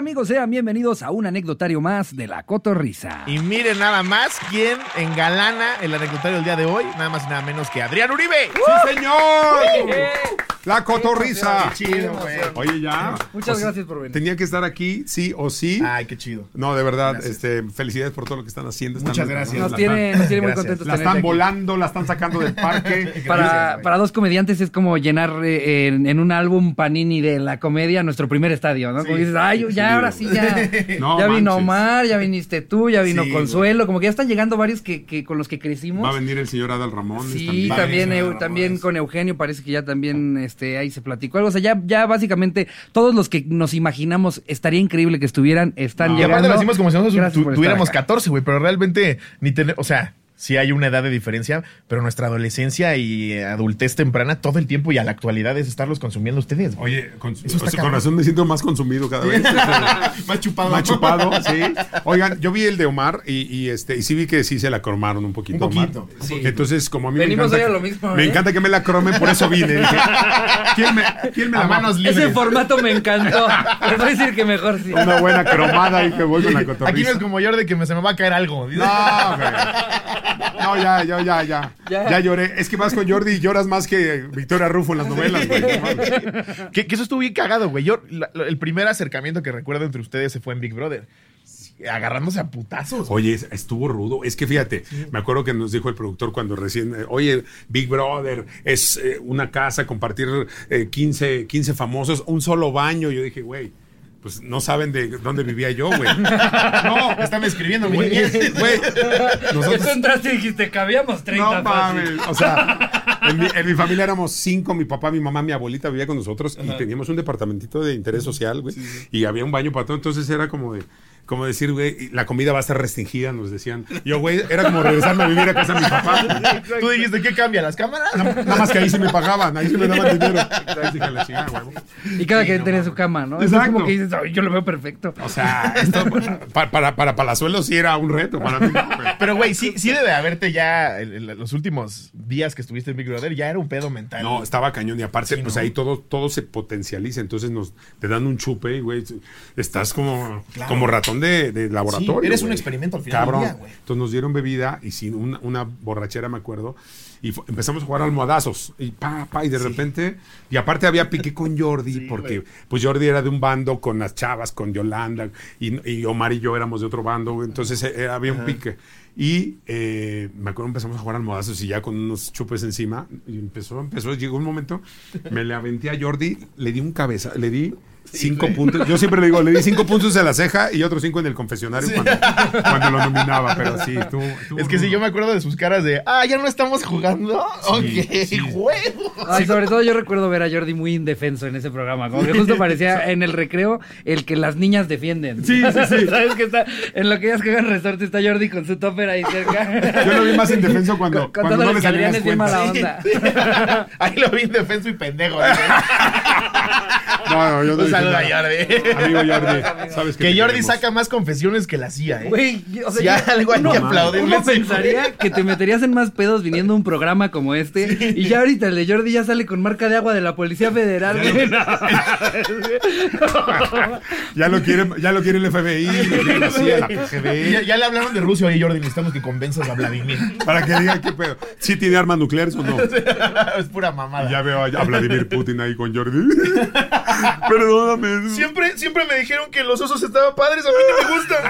amigos? Sean bienvenidos a un anecdotario más de la Cotorrisa. Y miren nada más quién engalana el anecdotario del día de hoy, nada más y nada menos que Adrián Uribe. ¡Sí, señor! La cotorriza. Qué chido, güey. Oye, ya. Muchas O sea, gracias por venir. Tenía que estar aquí, sí o sí. Ay, qué chido. No, de verdad, Gracias. este, felicidades por todo lo que están haciendo. Están- Muchas gracias. Nos tiene, nos tiene muy contentos La están aquí. volando, la están sacando del parque. Para, Gracias, para dos comediantes es como llenar eh, en, en un álbum Panini de la comedia nuestro primer estadio, ¿no? Como dices, ay, ya, sí, ahora sí, ya. No ya vino manches. Omar, ya viniste tú, ya vino Sí, Consuelo, como que ya están llegando varios que, que con los que crecimos. Va a venir el señor Adal Ramón. Sí, también, Ramón. también con Eugenio parece que ya también este, ahí se platicó algo. O sea, ya, ya básicamente todos los que nos imaginamos estaría increíble que estuvieran, están No. Y aparte llegando. lo decimos como si nosotros tu- tuviéramos acá. 14, güey, pero realmente ni tener, o sea, sí hay una edad de diferencia, pero nuestra adolescencia y adultez temprana todo el tiempo y a la actualidad es estarlos consumiendo ustedes. güey. Oye, con, o sea, con razón me siento más consumido cada vez. Más chupado. Más chupado, sí. Oigan, yo vi el de Omar y, y, este y sí vi que sí se la cromaron un poquito. Un Omar. poquito, sí. Entonces, como a mí Venimos me hoy encanta, a lo mismo, me ¿eh? encanta que me la cromen, por eso vine. Dije, ¿quién me, quién me A la manos libres. Ese formato me encantó. Les voy a decir que mejor sí. Una buena cromada y que voy con la cotorriza. Aquí no es como Jordi que me, se me va a caer algo. No, güey. No, ya, ya, ya, ya, Ya. lloré. Es que vas con Jordi y lloras más que Victoria Rufo en las novelas, güey. No. Que, que eso estuvo bien cagado, güey. Yo, la- la- el primer acercamiento que recuerdo entre ustedes se fue en Big Brother. Agarrándose a putazos. Oye, es- estuvo rudo. Es que fíjate, me acuerdo que nos dijo el productor cuando recién, eh, oye, Big Brother, es eh, una casa, compartir eh, 15, 15 famosos, un solo baño. Yo dije, güey, pues no saben de dónde vivía yo, güey. No, Están escribiendo, güey. güey. nosotros- tú entraste y dijiste, cabíamos 30 No mames. O sea, en mi, en mi familia éramos cinco, mi papá, mi mamá, mi abuelita vivía con nosotros y teníamos un departamentito de interés social, güey. Y había un baño para todo. Entonces era como de. Como decir, güey, la comida va a estar restringida, nos decían. Yo, güey, era como regresarme a vivir a casa de mi papá. Tú dijiste, ¿qué cambia? ¿Las cámaras? Nada más que ahí sí me pagaban, ahí sí me daban dinero. Y cada quien tenía su cama, ¿no? Eso es Exacto. como que dices, "Ay, yo lo veo perfecto. O sea, esto para, para, para Palazuelos sí era un reto para mí. güey. Pero, güey, sí, sí debe haberte ya, los últimos días que estuviste en Big Brother, ya era un pedo mental. No, estaba cañón y aparte, Sí, pues ¿no? ahí todo, todo se potencializa, entonces nos te dan un chupe y güey, estás como, Claro. como ratón de, de laboratorio. Sí, eres un experimento al final del Cabrón. día, güey. Entonces nos dieron bebida y sin una, una borrachera, me acuerdo, y empezamos a jugar almohadazos y pa, pa, y de repente, y aparte había pique con Jordi, porque pues Jordi era de un bando con las chavas, con Yolanda, y, y Omar y yo éramos de otro bando, güey, entonces eh, había un pique. Y eh, me acuerdo empezamos a jugar almohadazos y ya con unos chupes encima. Y empezó, empezó, llegó un momento, me le aventé a Jordi, le di un cabeza, le di cinco puntos. Yo siempre le digo, le di cinco puntos en la ceja y otros cinco en el confesionario cuando, cuando lo nominaba, pero sí, tú. Es que sí, yo me acuerdo de sus caras de, ah, ya no estamos jugando. ok, sí. juego. Ay, sobre todo yo recuerdo ver a Jordi muy indefenso en ese programa. Como que justo parecía en el recreo el que las niñas defienden. Sí, sí, sí. ¿Sabes que está en lo que ellas juegan resorte está Jordi con su topper ahí cerca? Yo lo vi más indefenso cuando, Con- cuando no contándole le que Adrián salían las es bien cuentas. mala onda. Ahí lo vi indefenso y pendejo. ¿eh? No, no, yo no Un dije saludo a nada. Jordi. Amigo Jordi, sabes que Jordi queremos. saca más confesiones que la CIA, ¿eh? Güey, o sea, Si hay yo- algo hay que aplaudirle. Uno pensaría que te meterías en más pedos viniendo a un programa como este. Y ya ahorita el de Jordi ya sale con marca de agua de la Policía Federal. No. Ya lo quiere, ya lo quiere el FBI, lo quiere la CIA, la Y Ya, PGB, ya le hablaron de Rusia, oye Jordi, necesitamos que convenzas a Vladimir. para que diga qué pedo. ¿Sí tiene armas nucleares o no? es pura mamada. Ya veo a a Vladimir Putin ahí con Jordi. Perdóname. Siempre, siempre me dijeron que los osos estaban padres, a mí no me gustan.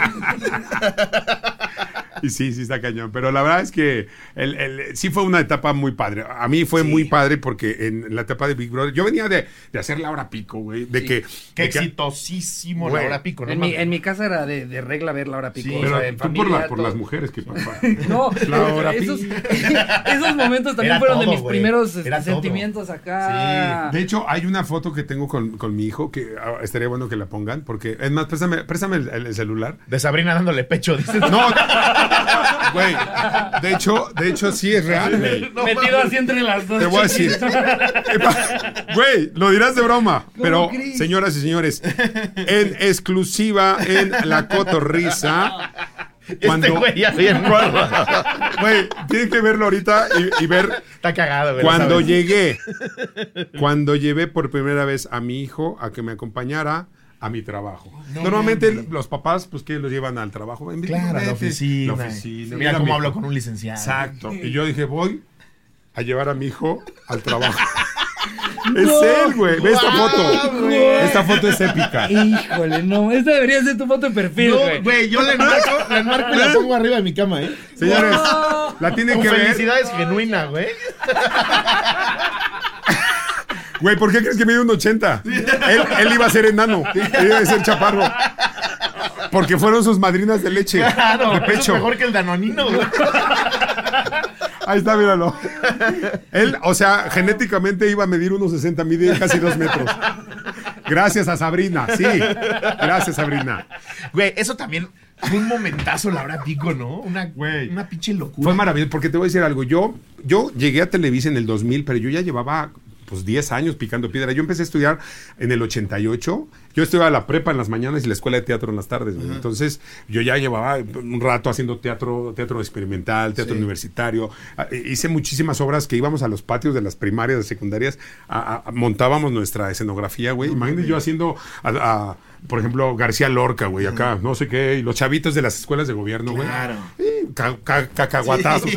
Y sí, sí está cañón. Pero la verdad es que el, el- sí fue una etapa muy padre. A mí fue muy padre porque en la etapa de Big Brother, yo venía de, de hacer la hora pico, güey. De que. Qué de que- exitosísimo Güey. la hora pico, ¿no? En mi, en mi casa era de, de regla ver la hora pico. Sí, o Pero sea, en tú por, la- las mujeres que papá. No, La hora esos, pico. esos momentos también Era fueron de mis primeros este, Era todo. sentimientos acá. De hecho, hay una foto que tengo con, con mi hijo que ah, estaría bueno que la pongan. Porque, es más, préstame, préstame el, el celular. De Sabrina dándole pecho, dices. No, güey. De hecho, de hecho, sí es real, güey. Metido así entre las dos. Te voy a decir. Güey, lo dirás de broma. Pero, crees? señoras y señores, en exclusiva en La Cotorrisa. Cuando, Este güey ya bien güey, tienes que verlo ahorita y, y ver Está cagado, güey. cuando llegué. Cuando llevé por primera vez a mi hijo a que me acompañara a mi trabajo. Normalmente los papás, pues que los llevan al trabajo. En- Claro, a la oficina. la oficina. Mira mi- cómo hablo con un licenciado. Exacto. Y yo dije, voy a llevar a mi hijo al trabajo. es él, güey. Ve esta foto. Esta foto es épica. Híjole, no, esta debería ser tu foto de perfil, No, güey. güey, yo la enmarco, la enmarco y la pongo arriba de mi cama, ¿eh? Señores, la tienen Con que ver. felicidades genuina, güey. Güey, ¿por qué crees que mide un 80? Él, él iba a ser enano. Él iba a ser chaparro. Porque fueron sus madrinas de leche. Claro, de pecho. mejor que el danonino, güey. Ahí está, míralo. Él, o sea, genéticamente iba a medir unos 60, mide casi dos metros. Gracias a Sabrina, sí. Gracias, Sabrina. Güey, eso también fue un momentazo la hora pico, ¿no? Una, Güey. una pinche locura. Fue maravilloso, porque te voy a decir algo. Yo, yo llegué a Televisa en el 2000, pero yo ya llevaba pues 10 años picando piedra. Yo empecé a estudiar en el 88. Yo estudiaba la prepa en las mañanas y la escuela de teatro en las tardes. güey. Entonces, yo ya llevaba un rato haciendo teatro, teatro experimental, teatro Sí. universitario. Ah, eh, Hice muchísimas obras que íbamos a los patios de las primarias, de secundarias, a- a- montábamos nuestra escenografía, güey. Imagínate yo haciendo, a- a, por ejemplo, García Lorca, güey, acá, no sé qué, y los chavitos de las escuelas de gobierno, güey. Claro. Ca- ca- madre.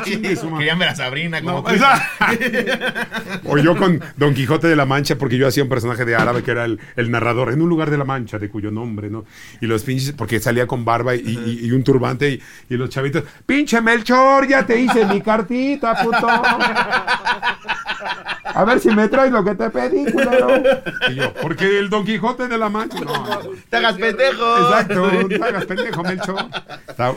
Querían ver a Sabrina como No, tú. o yo con Don Quijote de la Mancha, porque yo hacía un personaje de árabe que era el, el narrador, en un lugar de la Mancha, de cuyo nombre, ¿no? Y los pinches, porque salía con barba y, un turbante, y, y los chavitos, pinche Melchor, ya te hice mi cartita, puto. A ver si me traes lo que te pedí, culero. Y yo, porque el Don Quijote de la Mancha. No, no. ¡Te hagas pendejo! Exacto, te hagas pendejo, Melchor.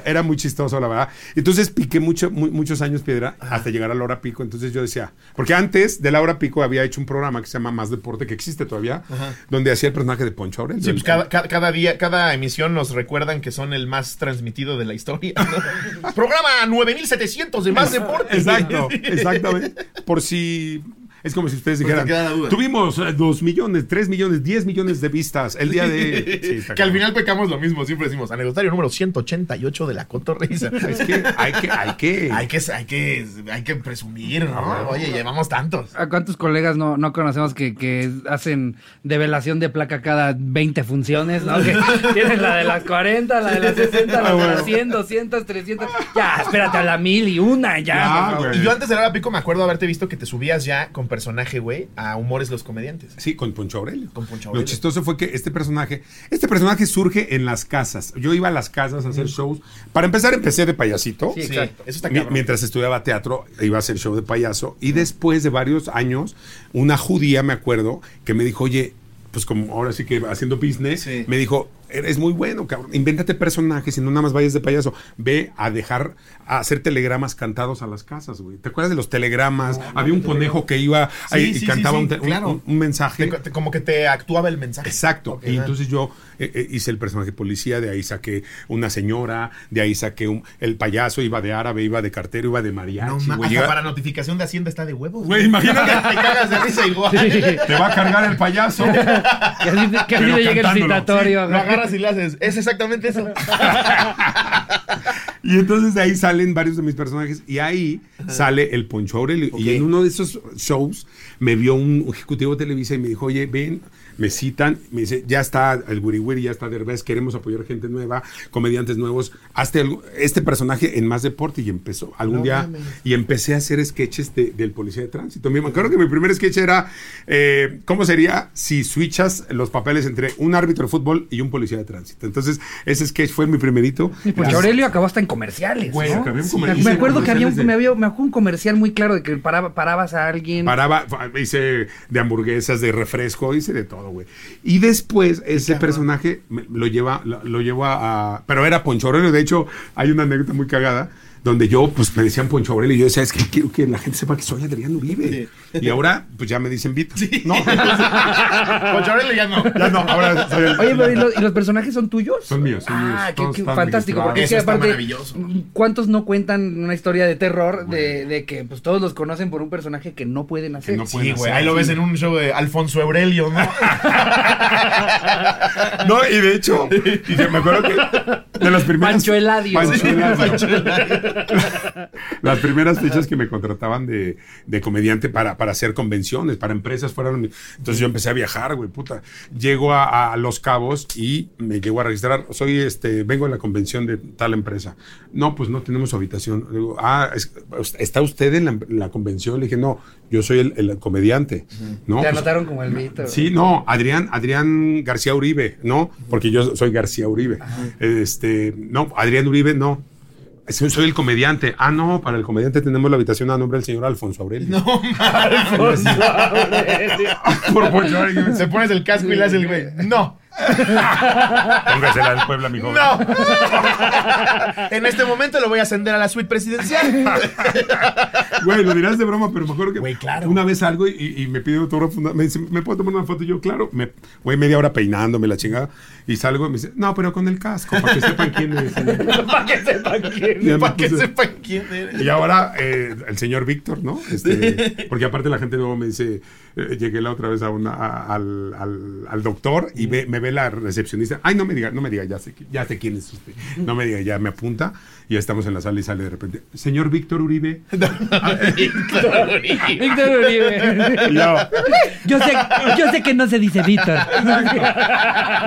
Era muy chistoso, la verdad. Entonces piqué mucho, mu- muchos años piedra hasta llegar a la hora pico. Entonces yo decía, porque antes de la hora pico había hecho un programa que se llama Más Deporte, que existe todavía, donde hacía el personaje de Poncho Aurelio. Sí, pues cada, cada, cada día, cada emisión nos recuerdan que son el más transmitido de la historia. ¿no? Programa 9700 de Más Deporte. Exacto, exactamente. Por si. Es como si ustedes si dijeran, duda. tuvimos eh, dos millones, tres millones, diez millones de vistas el día de... Sí, está que al final pecamos lo mismo, siempre decimos, anecdotario número 188 de la cotorriza. Es que hay que... Hay que... hay que, hay que, hay que presumir, ¿no? Oye, llevamos tantos. ¿A cuántos colegas no, no conocemos que, que hacen develación de placa cada 20 funciones? ¿no? Que tienen la de las 40, la de las 60, la de las 100, 200, 300. Ya, espérate a la mil y una, ya. Ya. Y yo antes de la pico me acuerdo haberte visto que te subías ya con personaje, güey, a Humores los Comediantes. Sí, con Poncho Aurelio. Con Poncho Lo Aurelio. chistoso fue que este personaje, este personaje surge en las casas. Yo iba a las casas a hacer shows. Para empezar, empecé de payasito. Sí, Sí, exacto. eso está cabrón. mientras estudiaba teatro, iba a hacer show de payaso. Y después de varios años, una judía, me acuerdo, que me dijo, oye, pues como ahora sí que haciendo business, Sí. me dijo, eres muy bueno, cabrón. Invéntate personajes y no nada más vayas de payaso. Ve a dejar, a hacer telegramas cantados a las casas, güey. ¿Te acuerdas de los telegramas? Había un conejo que iba ahí Sí, y cantaba sí, un, sí, te- un- claro. un- un mensaje. Te- te- como que te actuaba el mensaje. Exacto. Y entonces yo eh, eh, hice el personaje policía, de ahí saqué una señora, de ahí saqué un- el payaso, iba de árabe, iba de cartero, iba de No, mariachi, ma- güey. hasta Llega- para notificación de Hacienda está de huevos. Güey, imagínate. te cagas de risa igual. Te va a cargar el payaso. Que así, te- que así te llegue el citatorio. Lo Es exactamente eso. Y entonces de ahí salen varios de mis personajes y ahí sale el Poncho Aurelio. Y en uno de esos shows me vio un ejecutivo de Televisa y me dijo, oye, ven, me citan, me dice, ya está el Wiri Wiri, ya está Derbez, queremos apoyar gente nueva, comediantes nuevos, hazte algo- este personaje en más deporte y empezó algún No día mames. y empecé a hacer sketches de- del policía de tránsito. Me acuerdo que mi primer sketch era, eh, ¿cómo sería si switchas los papeles entre un árbitro de fútbol y un policía de tránsito? Entonces, ese sketch fue mi primerito. Y pues Aurelio acabó hasta en comerciales. Güey, Me- acuerdo que había un, de- me había, me acuerdo un comercial muy claro de que paraba- parabas a alguien. Paraba, hice de hamburguesas, de refresco, hice de todo, güey. Y después ese personaje me- lo lleva, lo, lo lleva a... Pero era Poncho Aurelio, de hecho hay una anécdota muy cagada donde yo, pues me decían Poncho Aurelio y yo decía, es que quiero que la gente sepa que soy Adrián Uribe. Y ahora, pues ya me dicen Vito. No, Poncho Aurelio ya no. ya no, ahora soy el- Oye, pero ¿y, los, y los personajes son tuyos? Son míos, son míos. Ah, qué, fantástico. Porque es que aparte, maravilloso. ¿cuántos no cuentan una historia de terror de, de que pues todos los conocen por un personaje que no pueden hacer? no Sí, pueden güey. hacer. Ahí lo ves en un show de Alfonso Aurelio, ¿no? No, y de hecho, y yo me acuerdo que de las primeras. Pancho Eladio. Pancho Eladio. Las primeras fechas que me contrataban de, de comediante para, para para hacer convenciones, para empresas fuera. de mi- Entonces yo empecé a viajar, güey, puta. Llego a, a Los Cabos y me llego a registrar. Soy, este, vengo a la convención de tal empresa. No, pues no tenemos habitación. Digo, ah, es- ¿está usted en la, en la convención? Le dije, no, yo soy el, el comediante. ¿no? Te Pues, anotaron como el Víctor. Sí, no, Adrián, Adrián García Uribe, no, porque yo soy García Uribe. Este, no, Adrián Uribe, no. Soy, el comediante. Ah, no, para el comediante tenemos la habitación a nombre del señor Alfonso Aurelio. No, por Poncho, Se pones el casco y le hace el güey. No, Póngasela del Puebla, mi joven. no. en este momento lo voy a ascender a la suite presidencial. Güey, lo dirás de broma, pero me acuerdo que Güey, claro. una vez salgo y, y me pide autógrafo. Me dice, ¿me puedo tomar una foto? Y yo, claro. Me, güey, media hora peinándome la chingada. Y salgo y me dice, no, pero con el casco, para que sepan quién es. Para que sepan quién. Me Para que sepan quién eres. Y ahora eh, el señor Víctor, ¿no? Este, porque aparte la gente luego me dice, eh, llegué la otra vez a una, a- al, al- al doctor y ve- me ve la recepcionista. Ay, no me diga, no me diga, ya sé, ya sé quién es usted. No me diga, ya me apunta. Y ya estamos en la sala y sale de repente, señor Víctor Uribe. Víctor Uribe. Y yo, Yo sé, yo sé que no se dice Víctor.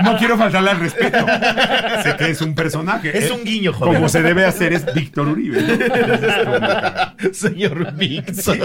no quiero faltarle al respeto. Sé que es un personaje. Es Eh, un guiño, joder. Como se debe hacer es Víctor Uribe. ¿no? Entonces, como- Señor Víctor.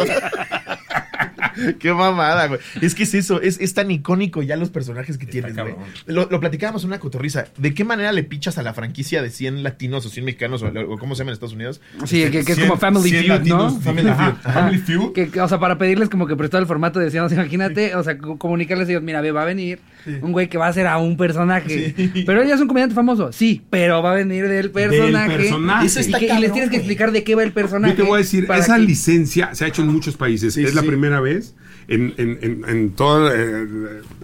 Qué mamada, güey. Es que es eso, es, es tan icónico ya los personajes que tienes, güey. Lo, lo platicábamos en una cotorriza. ¿De qué manera le pichas a la franquicia de 100 latinos o 100 mexicanos o, o cómo se llama en Estados Unidos? Sí, que, que es 100 como Family 100 Feud, ¿no? Family Feud. Family Feud. Que, o sea, para pedirles como que prestó el formato, decíamos, imagínate, o sea, co- comunicarles a ellos, mira, ve, va a venir un güey que va a hacer a un personaje. Pero él ya es un comediante famoso, sí, pero va a venir del personaje. personaje. Eso Y, está que- y les tienes que explicar de qué va el personaje. Yo te voy a decir, esa que- licencia se ha hecho en muchos países. Sí, es la sí. primera vez en, en, en, toda, eh,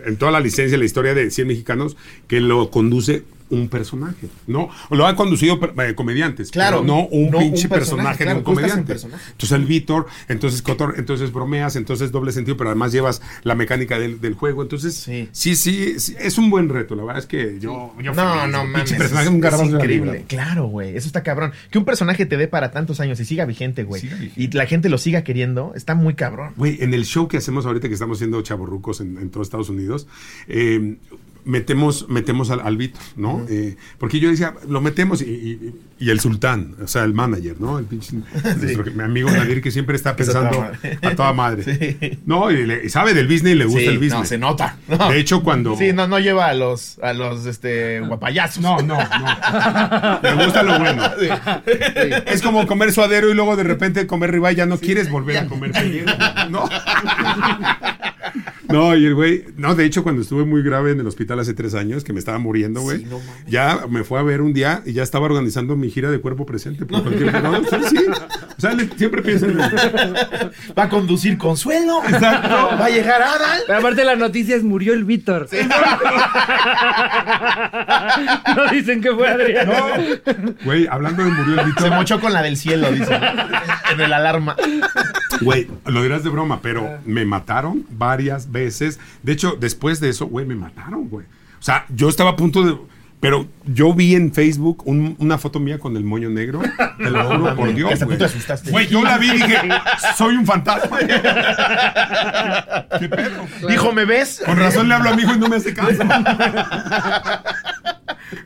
en toda la licencia, la historia de 100 mexicanos, que lo conduce un personaje, ¿no? Lo han conducido eh, comediantes, Claro, no un no pinche un personaje, de un comediante. personaje. Entonces el Víctor, entonces Cotor, entonces bromeas, entonces doble sentido, pero además llevas la mecánica del, del juego. Entonces, Sí. sí. sí, sí, es un buen reto. La verdad es que yo, yo No, no, mames. personaje es, nunca es increíble. Claro, güey. Eso está cabrón. Que un personaje te dé para tantos años y siga vigente, güey. Y la gente lo siga queriendo, está muy cabrón. Güey, en el show que hacemos ahorita que estamos haciendo chavorrucos en, en todo Estados Unidos, eh, metemos, metemos al, al Víctor, ¿no? Eh, porque yo decía, lo metemos y, y- y el sultán, o sea, el manager, ¿no? El pinche, mi amigo Nadir que siempre está Que es a toda pensando madre. a toda madre. Sí. No, y, le- y sabe del business y le gusta Sí, el business. no, se nota. No. De hecho, cuando... Sí, no, no lleva a los, a los este, guapayazos. No, no, no. Le gusta lo bueno. Es como comer suadero y luego de repente comer ribeye, ya no quieres volver a comer. No. No, y el güey, no, de hecho, cuando estuve muy grave en el hospital hace tres años, que me estaba muriendo, güey, Sí, no ya me fue a ver un día y ya estaba organizando mi gira de cuerpo presente. Por cualquier no, sí, sí. O sea, le- siempre pienso en Va a conducir Consuelo. Exacto. Va a llegar Adal. Pero aparte la noticia es murió el Víctor. no dicen que fue Adrián. Güey, hablando de murió el Se Víctor. mochó con la del cielo, dice. en el alarma. Güey, lo dirás de broma, pero me mataron varias veces. De hecho, después de eso, güey, me mataron, güey. O sea, yo estaba a punto de. Pero yo vi en Facebook un- una foto mía con el moño negro. Te lo juro por Que Dios, güey. te asustaste. Güey, yo la vi y dije, soy un fantasma. ¿Qué pedo? Dijo, ¿me ves? Con razón le hablo a mi hijo y no me hace caso.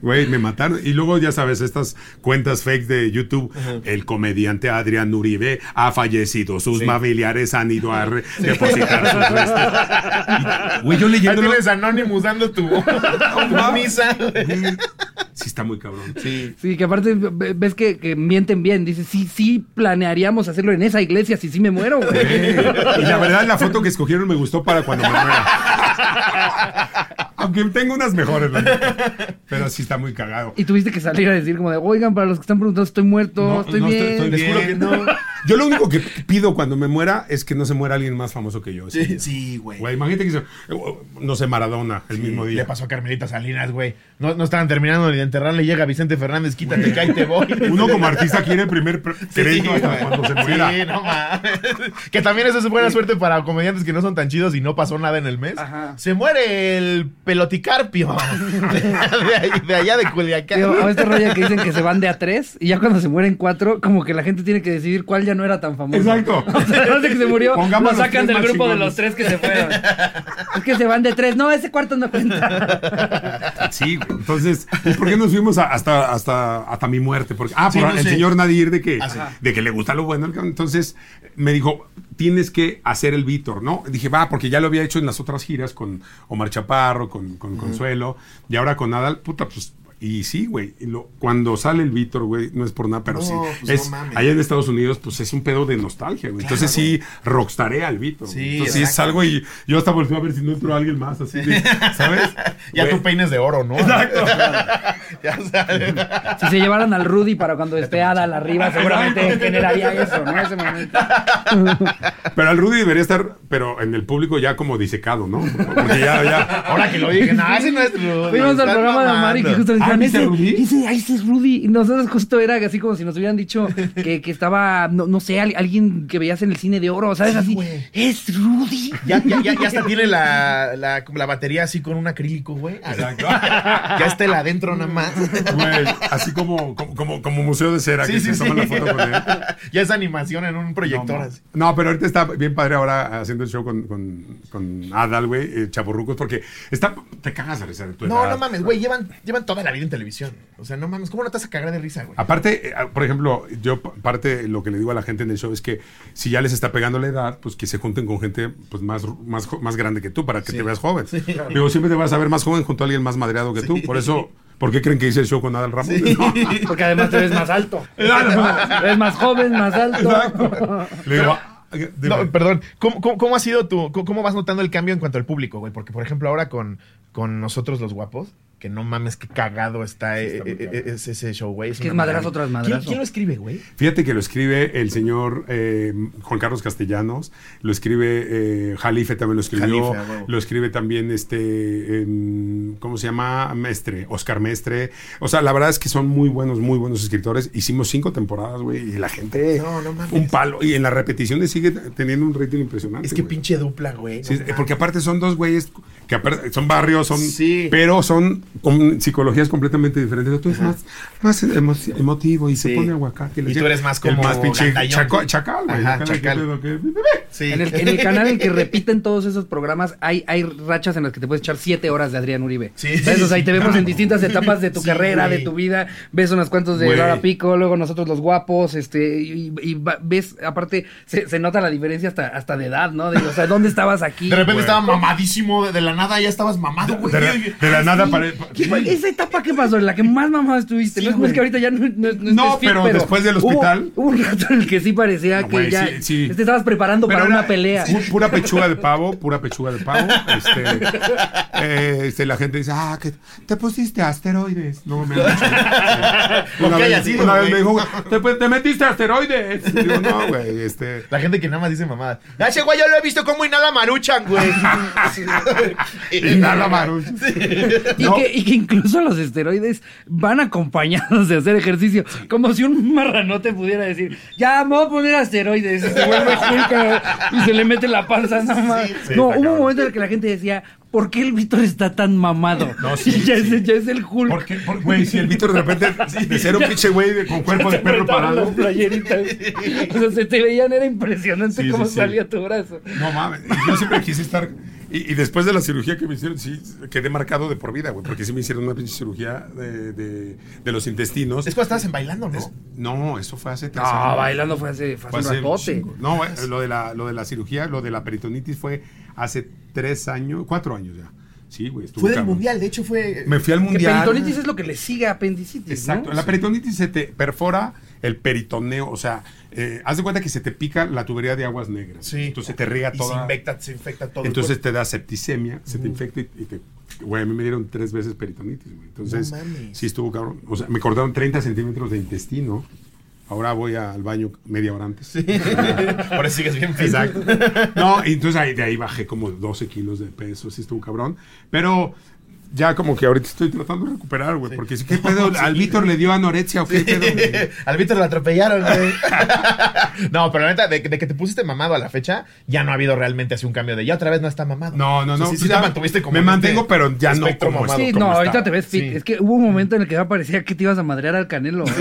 Güey, me mataron. Y luego, ya sabes, estas cuentas fake de YouTube. El comediante Adrián Uribe ha fallecido. Sus Sí. familiares han ido a re- depositar sus restos. Güey, yo Ahí leyéndolo. tienes Anonymous dando tu, tu misa. Sí, está muy cabrón. Sí. Sí, que aparte ve- ves que, que mienten bien. Dices, sí, sí, planearíamos hacerlo en esa iglesia si sí me muero, güey. Y la verdad, la foto que escogieron me gustó para cuando me muera. Aunque tengo unas mejores, la neta. Pero sí está muy cagado. Y tuviste que salir a decir como de, oigan, para los que están preguntando, estoy muerto, No, estoy no, bien. estoy- estoy Les juro que no. Yo lo único que pido cuando me muera es que no se muera alguien más famoso que yo. Sí, sí, güey. Güey, imagínate que se, no sé, Maradona el mismo Le día. pasó a Carmelita Salinas, güey. No, no estaban terminando ni de enterrarle. Llega Vicente Fernández, quítate que ahí te voy. Uno como artista quiere el primer crédito hasta güey. cuando se muriera. Sí, no mames. Que también eso es buena suerte para comediantes que no son tan chidos y no pasó nada en el mes. Ajá. Se muere el peloticarpio de, de allá de Culiacán. Digo, a este rollo que dicen que se van de a tres y ya cuando se mueren cuatro, como que la gente tiene que decidir cuál ya no era tan famoso. Exacto. O sea, desde que se murió, Pongamos lo sacan del grupo de los tres que se fueron. es que se van de tres. No, ese cuarto no cuenta. Sí, entonces, ¿y ¿por qué nos fuimos a- hasta, hasta, hasta mi muerte? Porque, ah, Sí, por no el sé. señor Nadir de que, Ah, de que le gusta lo bueno. Entonces, me dijo, tienes que hacer el Víctor, ¿no? Dije, va, porque ya lo había hecho en las otras giras con Omar Chaparro, con, con Consuelo, y ahora con Nadal, puta, pues. Y sí, güey. y lo- Cuando sale el Víctor, güey, no es por nada, pero No, sí. pues es, no mames. allá en Estados Unidos, pues es un pedo de nostalgia, güey. Entonces sí, rockstaré al Víctor. Sí. Entonces sí salgo y yo hasta volteo a ver si no entró alguien más, así de, ¿sabes? Ya tu peines de oro, ¿no? Exacto. ya sabes. Si se llevaran al Rudy para cuando esté Adal arriba, seguramente generaría eso, ¿no? Ese momento. Pero al Rudy debería estar, pero en el público ya como disecado, ¿no? Porque ya, ya. Ahora que lo dije, no, ese no es Rudy. Fuimos al programa de Omar y que justo le dijeron, ¿viste a ese, Rudy? ese, ahí ese es Rudy. Y nosotros justo era así como si nos hubieran dicho que, que estaba, no, no sé, al- alguien que veías en el cine de oro, ¿sabes? Sí, así, güey. es Rudy. Ya, ya, ya, ya hasta tiene la, la, como la batería así con un acrílico, güey. Exacto. Ya está el adentro nada más. Güey, así como, como, como, como museo de cera, Sí, que sí, se sí. toma la foto con él. Ya es animación en un proyector. No, así. no, pero ahorita está bien padre ahora haciendo el show con, con, con Adal, güey, eh, Chavorrucos, porque está, te cagas de tu No, edad. no mames, güey, llevan, llevan toda la vida en televisión. O sea, no mames, ¿cómo no te vas a cagar de risa, güey? Aparte, eh, por ejemplo, yo parte lo que le digo a la gente en el show es que si ya les está pegando la edad, pues que se junten con gente pues más, más, más grande que tú para que te veas joven. Digo, siempre te vas a ver más joven junto a alguien más madreado que tú. Por eso, ¿por qué creen que hice el show con Adal Ramos? No. Porque además te ves más alto. Te ves más joven, más alto. Le digo, No, dime. perdón, ¿cómo, cómo, cómo ha sido tu, cómo, cómo vas notando el cambio en cuanto al público, güey? Porque, por ejemplo, ahora con, con nosotros los guapos, que no mames, qué cagado está, eh, está eh, eh, es ese show, güey. que es madrazo tras madrazo. ¿Quién, quién lo escribe, güey? Fíjate que lo escribe el señor eh, Juan Carlos Castellanos, lo escribe eh, Jalife también lo escribió, Jalife, a huevo. lo escribe también este, em, ¿cómo se llama? Mestre, Oscar Mestre. O sea, la verdad es que son muy buenos, muy buenos escritores. Hicimos cinco temporadas, güey, y la gente, No, no mames. un palo. Y en las repeticiones sigue teniendo un rating impresionante. Es que güey. pinche dupla, güey. no Sí, mames. porque aparte son dos güeyes que son barrios, son, Sí. pero son con psicologías completamente diferentes. Tú eres más, más emo- emotivo y se pone aguacate. Y tú eres más como el más pinche chaco- chacal, güey. Ajá, Acá, ¿qué chacal. Sí. En el, en el canal en que repiten todos esos programas, hay, hay rachas en las que te puedes echar siete horas de Adrián Uribe. Sí. ¿Sabes? O sea, y te vemos en distintas etapas de tu Sí, carrera, de tu vida. Ves unos cuantos de. Laura Pico, luego nosotros los guapos, este, y, ves, aparte, se, se nota la diferencia hasta, hasta de edad, ¿no? De, o sea, ¿dónde estabas aquí? De repente estaba mamadísimo, de, de la nada ya estabas mamado, güey. De la, de la nada pare- ¿Qué fue? ¿Esa etapa qué pasó? En la que más mamá estuviste. Sí, no, es- que ahorita ya no, no, no No, estés fit, pero después del hospital- Hubo, un rato en el que sí parecía No, que güey, ya sí, sí. te estabas preparando Pero para era una pelea. pu- Pura pechuga de pavo, pura pechuga de pavo. Este, eh, este, la gente dice, ah, que te pusiste asteroides. No, me han dicho. Una que vez, sido, una vez güey. me dijo, ¿te, te metiste asteroides. Y digo, no, güey, este. La gente que nada más dice mamada. "Ah, Ese güey yo lo he visto como inhala maruchan, güey. Y nada, Maruch. Y, No. que, y que incluso los esteroides van acompañados de hacer ejercicio. Como si un marranote pudiera decir, ya me voy a poner asteroides. Y se vuelve Hulk y se le mete la panza nada más. Sí, sí, no, hubo un momento en el que la gente decía, ¿por qué el Víctor está tan mamado? No, sí, ya, sí. Es, ya es el Hulk. Porque, por- güey, si el Víctor de repente, de ser un pinche güey con cuerpo de perro parado. O sea, se te veían, era impresionante Sí, cómo sí, sí. salía tu brazo. No mames, yo siempre quise estar. Y, y después de la cirugía que me hicieron, sí, quedé marcado de por vida, güey, porque sí me hicieron una pinche cirugía de, de, de los intestinos. Es cuando estabas en bailando, ¿no? No, eso fue hace tres No, años. bailando fue hace, fue un ratote. No, güey, lo de, la, lo de la cirugía, lo de la peritonitis fue hace tres años, cuatro años ya. Sí, güey. estuvo Fue del mundial, de hecho fue. Me fui al Que mundial. peritonitis es lo que le sigue a apendicitis, Exacto. ¿no? La peritonitis se te perfora el peritoneo, o sea, eh, haz de cuenta que se te pica la tubería de aguas negras. Sí. Entonces te riega Y toda. se infecta, se infecta todo. Entonces te da septicemia, se te infecta y, y te. Güey, a mí me dieron tres veces peritonitis, güey. Entonces, No sí estuvo cabrón. O sea, me cortaron 30 centímetros de intestino. Ahora voy al baño media hora antes. Por eso sigues bien fit. Exacto. No, entonces ahí, de ahí bajé como 12 kilos de peso, sí estuvo cabrón. Pero ya como que ahorita estoy tratando de recuperar, güey. Porque sí, ¿qué pedo? ¿Al Víctor le dio anorexia o qué pedo? güey? Al Víctor lo atropellaron, güey. no, pero la neta, de, de que te pusiste mamado a la fecha, ya no ha habido realmente así un cambio de ya otra vez no está mamado. No, no, O sea, no. sí, sí te mantuviste como Me en mantengo, este pero ya no como mamado. Sí, como no, ahorita te ves fit. Sí. Es que hubo un momento en el que ya parecía que te ibas a madrear al Canelo. ¿eh?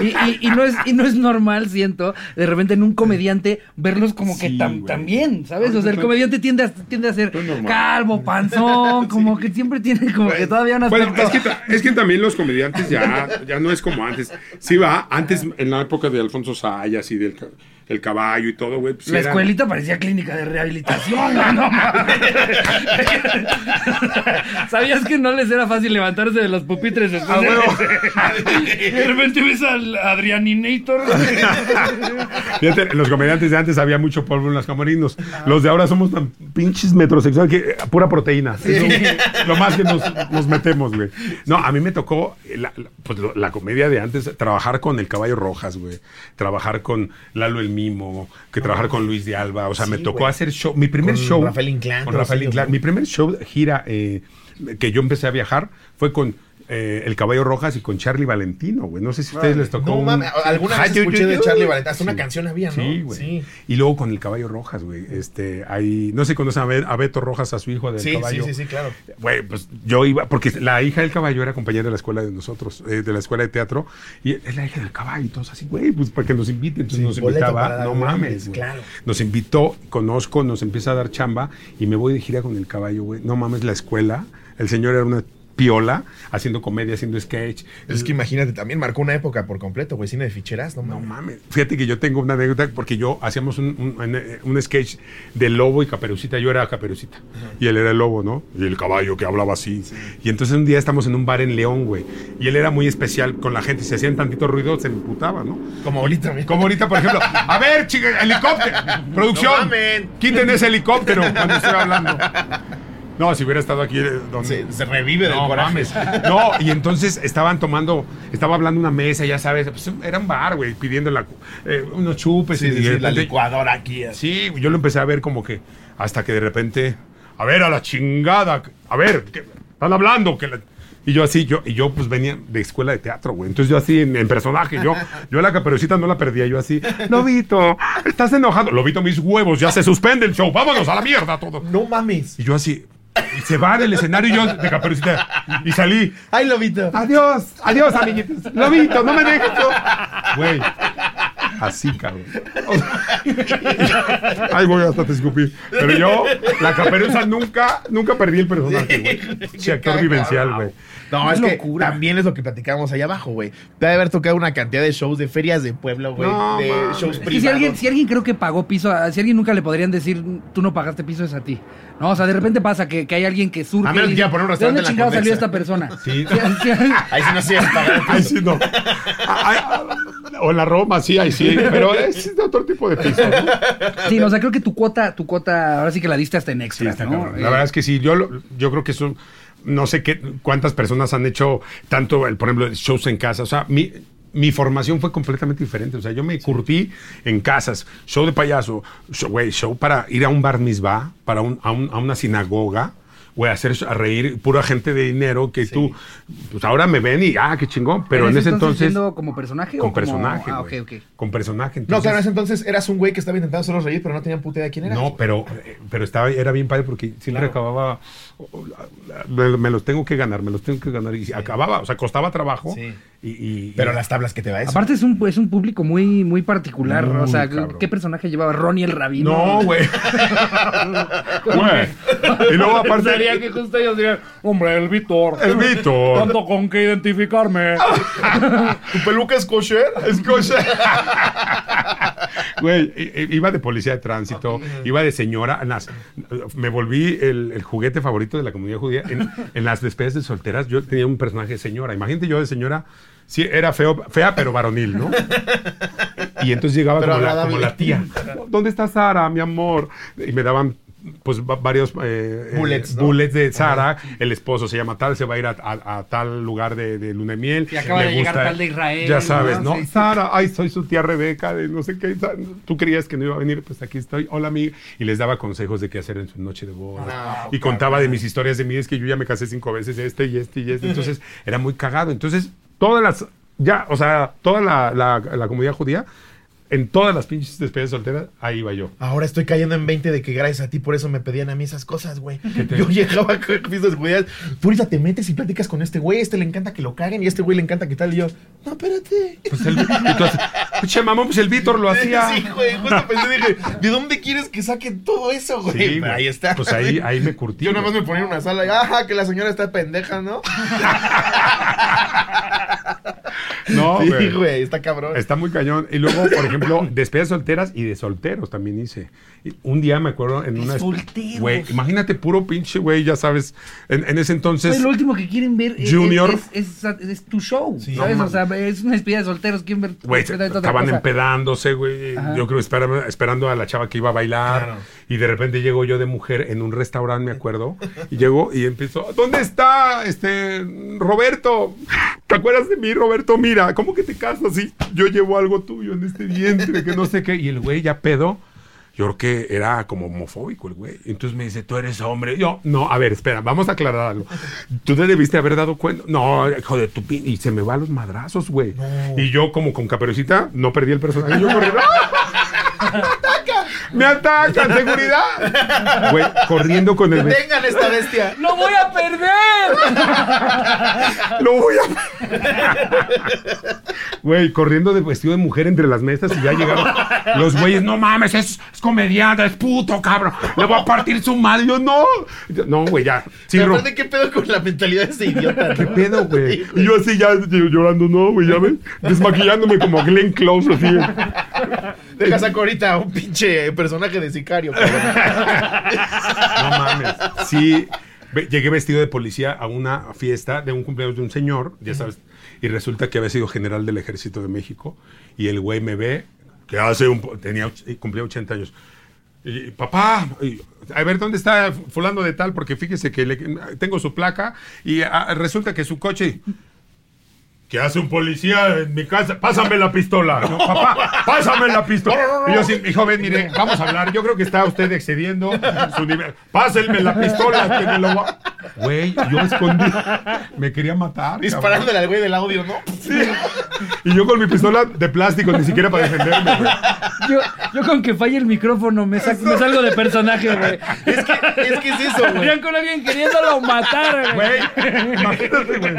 y, y- y no es, y no es normal, siento, de repente en un comediante verlos como que tam- güey. también, ¿sabes? O sea, el comediante tiende a, tiende a ser calvo, panzón, como que siempre tiene como que todavía un Bueno, es que, es que también los comediantes ya, ya no es como antes. Sí, va, antes en la época de Alfonso Sayas y del el caballo y todo, güey. pues, La escuelita parecía clínica de rehabilitación, no mames. ¿Sabías que no les era fácil levantarse de los pupitres después Ah, de- bueno. De repente ves al Adrianinator. Fíjate, los comediantes de antes había mucho polvo en los camarinos. Los de ahora somos tan pinches metrosexuales que eh, pura proteína. Es lo, más que nos, nos metemos, güey. No, a mí me tocó eh, la, la- pues, la comedia de antes, trabajar con el Caballo Rojas, güey. Trabajar con Lalo el Mimo, que trabajar con Luis de Alba. O sea, me tocó güey. hacer show. Mi primer Con show. Rafael Inclán, Con Rafael Inclán. Mi primer show gira eh, que yo empecé a viajar fue con eh, el Caballo Rojas y con Charlie Valentino, güey. No sé si a ustedes les tocó. No un- mames, alguna vez escuché de Charlie Valentino. Hasta una canción había, ¿no? Sí, güey. Y luego con el caballo Rojas, güey. Este, ahí, no sé si conocen a, Be- a Beto Rojas, a su hijo del Sí, sí, caballo. sí, sí, claro. Güey, pues yo iba, porque la hija del caballo era compañera de la escuela de nosotros, eh, de la escuela de teatro, y es la hija del caballo, y todos así, güey, pues para que nos invite, entonces nos invitaba, no mames, claro. Nos invitó, conozco, nos empieza a dar chamba, y me voy de gira con el caballo, güey, no mames, la escuela, el señor era una piola, haciendo comedia, haciendo sketch. Es que imagínate, también marcó una época por completo, güey. Cine de ficheras, no No mames. mames. Fíjate que yo tengo una anécdota porque yo hacíamos un, un- un sketch de lobo y caperucita. Yo era caperucita y él era el lobo, ¿no? Y el caballo que hablaba así. Y entonces un día estamos en un bar en León, güey. Y él era muy especial con la gente. Si hacían tantito ruido, se emputaba, ¿no? Como ahorita, mira. Como ahorita, por ejemplo. A ver, chica, helicóptero. Producción. No. Quiten ese helicóptero cuando estoy hablando. No, si hubiera estado aquí. eh, donde- Se, se revive del no, coraje. mames. No, y entonces estaban tomando, estaba hablando una mesa, ya sabes, pues, era un bar, güey, pidiendo la, eh, unos chupes Sí, y sí, la licuadora aquí. así. Sí, yo lo empecé a ver como que, hasta que de repente, a ver, a la chingada, a ver, ¿qué están hablando? Que la- y yo así, yo, y yo pues venía de escuela de teatro, güey. Entonces yo así en, en personaje, yo, yo la caperucita no la perdía, yo así, Lobito, estás enojado. Lobito, mis huevos, ya se suspende el show, vámonos a la mierda todo. No mames. Y yo así, y se va del escenario y yo de caperucita. Y salí. Ay, lobito. Adiós, adiós, amiguitos. Lobito, no me dejes. yo. Güey. Así, cabrón. Ay, voy hasta te escupí. Pero yo, la caperuza nunca, nunca perdí el personaje, güey. Sí, actor vivencial, güey. No, es Qué que locura. también es lo que platicábamos allá abajo, güey. Te debe haber tocado una cantidad de shows de ferias de pueblo, güey. No, de shows privados. si alguien, si alguien creo que pagó piso, a- si alguien nunca le podrían decir, tú no pagaste piso, es a ti. No, o sea, de repente pasa que, que hay alguien que surge. A menos que quiera poner un ¿De restaurante dónde en la chingado salió Condesa?" esta persona? Sí. sí. Ahí sí no sé pagar. Ay, sí, no. Ay, o en la Roma, sí, ahí sí. Pero es de otro tipo de piso, ¿no? Sí, no, o sea, creo que tu cuota, tu cuota, ahora sí que la diste hasta en Sí, extra, está ¿no? cabrón. Eh, La verdad es que sí, yo, yo creo que son, no sé qué, cuántas personas han hecho tanto, el, por ejemplo, shows en casa. O sea, mi, mi formación fue completamente diferente. O sea, yo me curtí en casas, show de payaso, show, güey, show para ir a un bar misbah, para un, a, un- a una sinagoga. Güey, hacer a reír pura gente de dinero que tú, pues ahora me ven y, ah, qué chingón. Pero en ese entonces, siendo como personaje o con como- personaje. Ah, ok, güey. ok. Con personaje. No, entonces- claro, en ese entonces eras un güey que estaba intentando hacerlos reír, pero no tenían puta idea de quién era. no, pero, eh, pero estaba, era bien padre porque siempre acababa. Me, me los tengo que ganar, me los tengo que ganar. Y acababa, o sea, costaba trabajo. Sí. Y, y- Pero y- las tablas que te va eso. Aparte es un, es un público muy, muy particular. Muy o sea, cabrón. ¿qué personaje llevaba? Ronnie el Rabino. No, güey. Güey. y luego aparte. Sería que justo ellos digan, hombre, el Víctor. El Víctor. Tanto con qué identificarme. ¿Tu peluca es kosher? Es cosa. Güey, iba de policía de tránsito, iba de señora. en las- me volví el, el juguete favorito de la comunidad judía. En, en las despedidas de solteras, yo tenía un personaje de señora. Imagínate yo de señora. Sí, era feo, fea, pero varonil, ¿no? Y entonces llegaba como la, agradable. como la tía. ¿Dónde está Sara, mi amor? Y me daban pues va- varios eh, eh, Bullets, ¿no? bullets de Sara, el esposo se llama tal, se va a ir a, a- a tal lugar de, de luna de miel. Y acaba le de llegar tal de Israel, Ya sabes, ¿no? Sara, ay, soy su tía Rebeca, de no sé qué, tú creías que no iba a venir, pues aquí estoy, hola amiga, y les daba consejos de qué hacer en su noche de boda. No, y contaba de mis historias de mí, es que yo ya me casé cinco veces, este y este y este, entonces era muy cagado. Entonces, todas las, ya, o sea, toda la, la, la comunidad judía, en todas las pinches despedidas solteras, ahí iba yo. Ahora estoy cayendo en 20 de que gracias a ti por eso me pedían a mí esas cosas, güey. Yo llegaba a fiestas judías. Tú ahorita te metes y platicas con este güey. Este le encanta que lo caguen y a este güey le encanta que tal. Y yo, no, espérate. Pues el, entonces, pinche mamón, pues el Víctor lo hacía. Sí, güey. Justo pensé, dije, ¿de dónde quieres que saquen todo eso, güey? Sí, Pero güey. ahí está. Pues ahí, ahí me curtí. Yo nada más güey. me ponía en una sala y, ajá, que la señora está pendeja, ¿no? No, sí, güey. güey, está cabrón. Está muy cañón. Y luego, por ejemplo, despedidas solteras y de solteros también hice. Un día me acuerdo en una. Güey, imagínate puro pinche, güey, ya sabes. En, en ese entonces. Pues lo último que quieren ver es, Junior. es, es- es tu show, Sí. ¿sabes? No o sea, es una despedida de solteros, quieren ver Güey, estaban cosa. empedándose, güey. Yo creo espera- esperando a la chava que iba a bailar. Claro. Y de repente llego yo de mujer en un restaurante, me acuerdo. Y llego y empiezo, ¿dónde está este Roberto? ¿Te acuerdas de mí, Roberto? Mira, ¿cómo que te casas? Y yo llevo algo tuyo en este vientre, que no sé qué. Y el güey ya pedo. Yo creo que era como homofóbico el güey. Entonces me dice, tú eres hombre. Yo, no, a ver, espera, vamos a aclarar algo. Tú te debiste haber dado cuenta. No, hijo de tu pin. Y se me va a los madrazos, güey. Y yo, como con caperucita, no perdí el personaje. Yo corrí. ¡Me atacan! ¡Seguridad! Güey, corriendo con el vestido. Tengan esta bestia. ¡Lo voy a perder! Lo voy a. Güey, corriendo de vestido de mujer entre las mesas y ya llegaron los güeyes. No mames, es, es comediante, es puto, cabrón. Le voy a partir su madre. Yo, no. No, güey, ya. Sí, Pero Ro- aparte, ¿qué pedo con la mentalidad de ese idiota? ¿Qué no? pedo, güey? Y yo así ya llorando, no, güey, ya ves. Desmaquillándome como Glenn Close, así. Deja saco ahorita un pinche personaje de sicario, cabrón. No mames. Sí, ve- llegué vestido de policía a una fiesta de un cumpleaños de un señor, ya sabes, y resulta que había sido general del ejército de México, y el güey me ve, que hace un... po- tenía, och- y cumplía 80 años. Y, papá, y, a ver, ¿dónde está fulano de tal? Porque fíjese que le- tengo su placa y ah, resulta que su coche... ¿Qué hace un policía en mi casa? Pásame la pistola. No, papá, pásame la pistola. Y yo sí, mi joven, mire, vamos a hablar. Yo creo que está usted excediendo su nivel. Pásenme la pistola. Que me lo va- Güey, yo escondí. Me quería matar. cabrón. Disparándole al güey del audio, ¿no? Y yo con mi pistola de plástico, ni siquiera para defenderme, güey. Yo, yo con que falle el micrófono me, saco- me salgo de personaje, güey. Es que es, que es eso, güey. Con alguien queriéndolo matar, güey. Güey, imagínate, güey.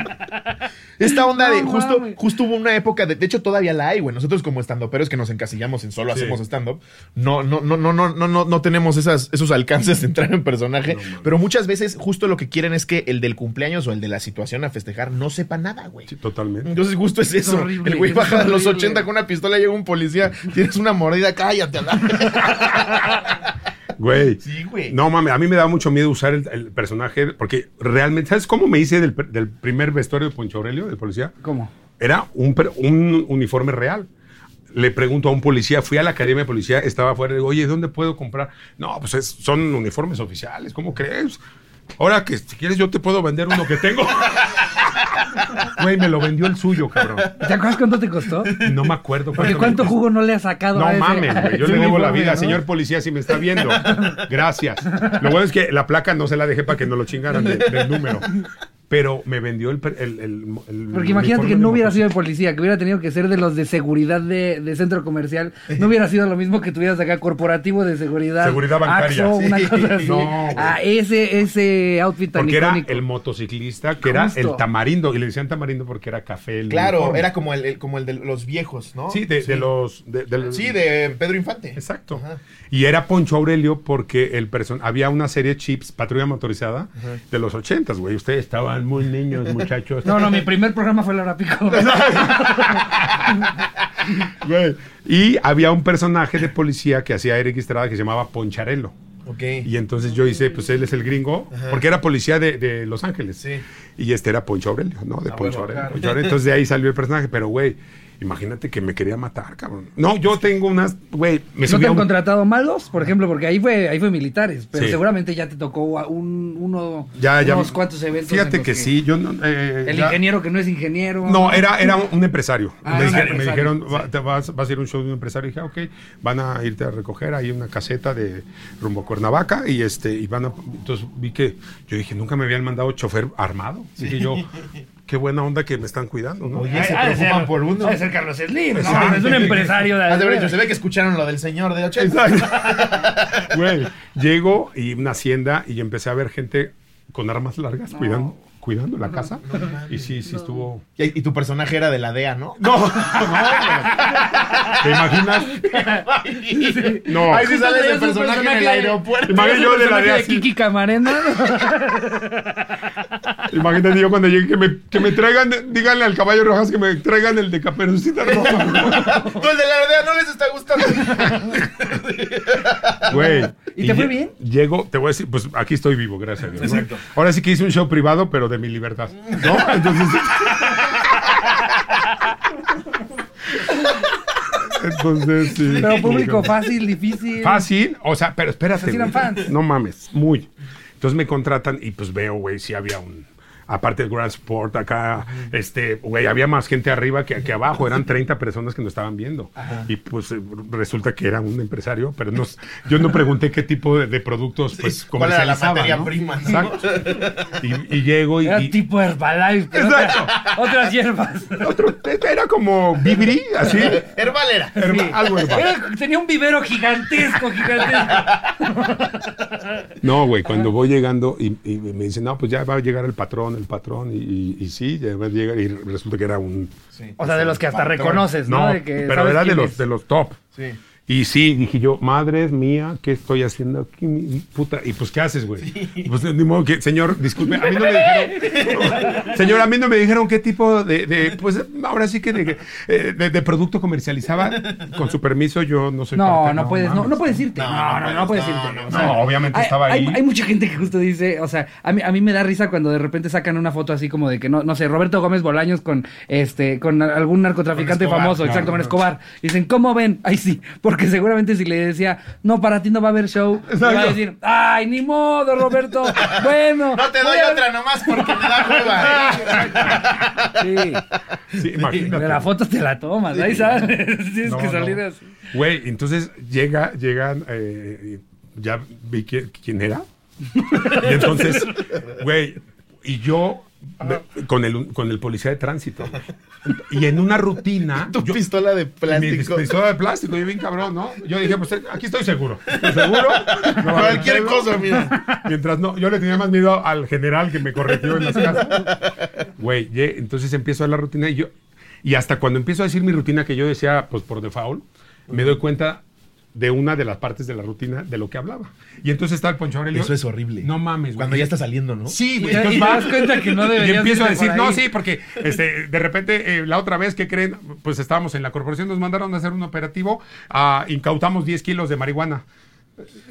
Esta onda de justo, justo hubo una época de, de hecho todavía la hay, güey. Nosotros como estando pero es que nos encasillamos en solo hacemos stand-up, no, no, no, no, no, no, no tenemos esas, esos alcances de entrar en personaje. Pero muchas veces, justo lo que quieren es que el del cumpleaños o el de la situación a festejar no sepa nada, güey. Sí, totalmente. Entonces, justo es, eso. El güey baja de los 80 con una pistola, y llega un policía, tienes una mordida, cállate, a la... Güey. Sí, güey. No mames, a mí me da mucho miedo usar el, el personaje porque realmente, ¿sabes cómo me hice del, primer vestuario de Poncho Aurelio, del policía? ¿Cómo? Era un, uniforme real. Le pregunto a un policía, fui a la academia de policía, estaba afuera, le digo, oye, ¿dónde puedo comprar? No, pues es- son uniformes oficiales, ¿cómo crees? Ahora que si quieres yo te puedo vender uno que tengo. Güey, me lo vendió el suyo, cabrón. ¿Te acuerdas cuánto te costó? No me acuerdo. Porque cuánto jugo no le ha sacado No a ese- mames, güey. Yo le debo la vida, ¿no? señor policía, si me está viendo. Gracias. Lo bueno es que la placa no se la dejé para que no lo chingaran de- del número. Pero me vendió el. per- el, el- el Porque imagínate que de no hubiera sido de policía, que hubiera tenido que ser de los de seguridad de, de centro comercial. No hubiera sido lo mismo que tuvieras acá corporativo de seguridad. Seguridad bancaria. Axo, una cosa así. No, ah, ese, ese outfit tan Porque era icónico. el motociclista, que era el tamarindo. Y le decían tamarindo porque era café. el Claro, uniforme. era como el, el- como el de los viejos, ¿no? Sí, de, de los. de- Sí, de Pedro Infante. Exacto. Ajá. Y era Poncho Aurelio porque el person había una serie Chips, Patrulla Motorizada, de los ochentas, güey. Ustedes estaban muy niños, muchachos. No, no, mi primer programa fue La Hora Pico. Güey. Y había un personaje de policía que hacía Eric Estrada que se llamaba Poncharelo. Ok. Y entonces yo hice, pues él es el gringo, porque era policía de, de Los Ángeles. Sí. Y este era Poncho Aurelio, ¿no? De Ah, Poncho bueno, Aurelio. claro. Poncho Aurelio. Entonces de ahí salió el personaje, pero güey. Imagínate que me quería matar, cabrón. No, yo tengo unas, güey, me ¿No te han un- contratado malos? Por ejemplo, porque ahí fue, ahí fue militares, pero Sí. seguramente ya te tocó un, uno, ya, ya. unos cuantos eventos. Fíjate que, sí, yo no. eh, El ya- ingeniero que no es ingeniero. No, era, era un empresario. Ah, me, dijeron, sí. "Va- te vas, vas a ir a un show de un empresario. Y dije, "Ah, ok, van a irte a recoger ahí una caseta de rumbo a Cuernavaca. Y este, y van a. Entonces vi que. Yo dije, nunca me habían mandado chofer armado. Dije yo, qué buena onda que me están cuidando, ¿no? Oye, se preocupan ser- por uno. ha de ser Carlos Slim, ¿no? Exacto. Es un empresario de haber dicho, se ve que escucharon lo del señor de 80. Güey, llego y una hacienda y empecé a ver gente con armas largas cuidando, cuidando la casa. y sí, sí estuvo. Y, y tu personaje era de la DEA, ¿no? No, no, ¿Te imaginas? No. Ahí sí sale ese Es un personaje en el personaje- aeropuerto. Imagínate yo de la personaje de de así. Kiki Camarena. Imagínate yo cuando llegue que me, que me traigan, díganle al caballo Rojas que me traigan el de Caperucita Roja. El de la DEA no les está gustando. Güey. ¿Y te fue bien? Llego, te voy a decir, pues aquí estoy vivo, gracias a Dios. ¿no? Ahora sí que hice un show privado, pero de mi libertad. ¿No? Entonces. Entonces, sí. Pero público fácil, difícil. Fácil, o sea, pero espérate. Güey. fans. No mames, muy. Entonces me contratan y pues veo, güey, si había un. Aparte del Grand Sport, acá, este, güey, había más gente arriba que, que abajo, eran 30 personas que nos estaban viendo. Y pues resulta que era un empresario, pero no, s- yo no pregunté qué tipo de, de productos, pues, ¿Cuál era la materia ¿no? prima? no? Exacto. Y, y llego y. Era y- tipo Herbalife, pero Exacto. otra- otras hierbas. otro- era como Bibri, así. Herbalera. Herba- algo herbal. Era- tenía un vivero gigantesco, gigantesco. No, güey, cuando voy llegando y, y me dicen, no, pues ya va a llegar el patrón, el patrón, y, y- y sí, ya va a llegar, y resulta que era un... O sea, de los que hasta Patrón. reconoces, ¿no? No, De que pero era de los, de los top. Sí. Y sí, dije yo, madre mía, ¿qué estoy haciendo aquí, mi puta? Y pues, ¿qué haces, güey? Pues, ni modo que, señor, disculpe, a mí no me dijeron, señor, a mí no me dijeron qué tipo de, de, pues, ahora sí que de, eh, de- de producto comercializaba. Con su permiso, yo no soy No, parte, no, puedes, no, mames. no puedes irte. No, No, no, no, puedes, puedes no, irte. no, o sea, no, obviamente hay- estaba ahí. Hay mucha gente que justo dice, o sea, a mí, a mí me da risa cuando de repente sacan una foto así como de que, no, no sé, Roberto Gómez Bolaños con este, con algún narcotraficante Con Escobar, famoso, claro, exacto, con. Escobar. Dicen, ¿cómo ven? Ay, sí, porque seguramente si le decía, no, para ti no va a haber show, le va a decir, ay, ni modo, Roberto, bueno. No te doy otra nomás porque me da hueva. Sí, Sí, imagínate. pero la foto te la tomas, ahí sabes, tienes No, que salir no. así. Güey, entonces llega, llegan, eh, ya vi qui- quién era. Y entonces, güey, y yo con el, con el policía de tránsito. Y en una rutina. Tu yo- pistola de mi plástico. pistola de plástico, yo bien cabrón, ¿no? Yo dije, pues aquí estoy seguro. ¿Estoy seguro? No Cualquier cosa, mira. Mientras no, yo le tenía más miedo al general que me corrigió en las casas. Güey, entonces empiezo a la rutina y yo, y hasta cuando empiezo a decir mi rutina que yo decía, pues por default, me doy cuenta de una de las partes de la rutina de lo que hablaba. Y entonces está el Poncho Aurelio. Eso es horrible. No mames, güey. Cuando ya está saliendo, ¿no? Sí, Y güey. entonces y te va- das cuenta que no y deberías empiezo a decir, no, sí, porque este, de repente eh, la otra vez que creen, pues estábamos en la corporación, nos mandaron a hacer un operativo, ah, incautamos 10 kilos de marihuana.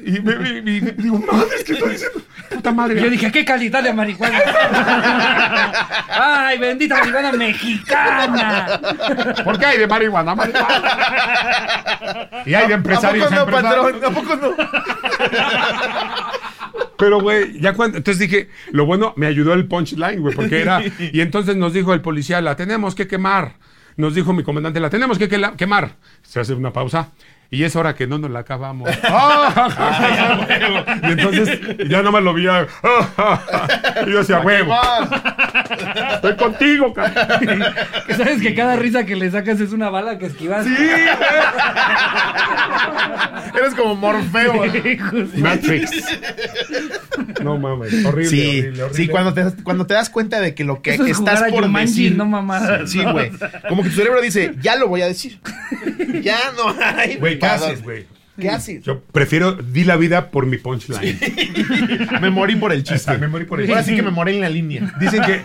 Y, me, me- me- digo, madre, ¿qué estoy diciendo? Puta madre. Yo dije, qué calidad de marihuana. Ay, bendita marihuana mexicana. ¿por qué hay de marihuana? marihuana? y hay de ¿A empresarios. poco no, empresarios. patrón? ¿A poco no? Pero, güey, ya cuando. Entonces dije, lo bueno, me ayudó el punchline, güey, porque era. Y entonces nos dijo el policía, la tenemos que quemar. Nos dijo mi comandante, la tenemos que quemar. Se hace una pausa. Y es hora que no nos la acabamos. ¡Ah! y entonces ya no me lo vi. ah, y yo decía, huevo, estoy contigo, cabrón. Sabes que cada risa que le sacas es una bala que esquivas. Eres como Morfeo. Matrix. No mames, horrible. Sí, horrible, horrible. sí, cuando te, cuando te das cuenta de que lo que Eso es estás jugar a por Jumanji, decir. no mamadas. Sí, güey. Como que tu cerebro dice, ya lo voy a decir. Ya no hay. Güey, ¿qué haces, güey? ¿Qué haces? Yo prefiero, di la vida por mi punchline. Me morí por el chiste. Me morí por el Ahora chiste. sí que me morí en la línea. Dicen que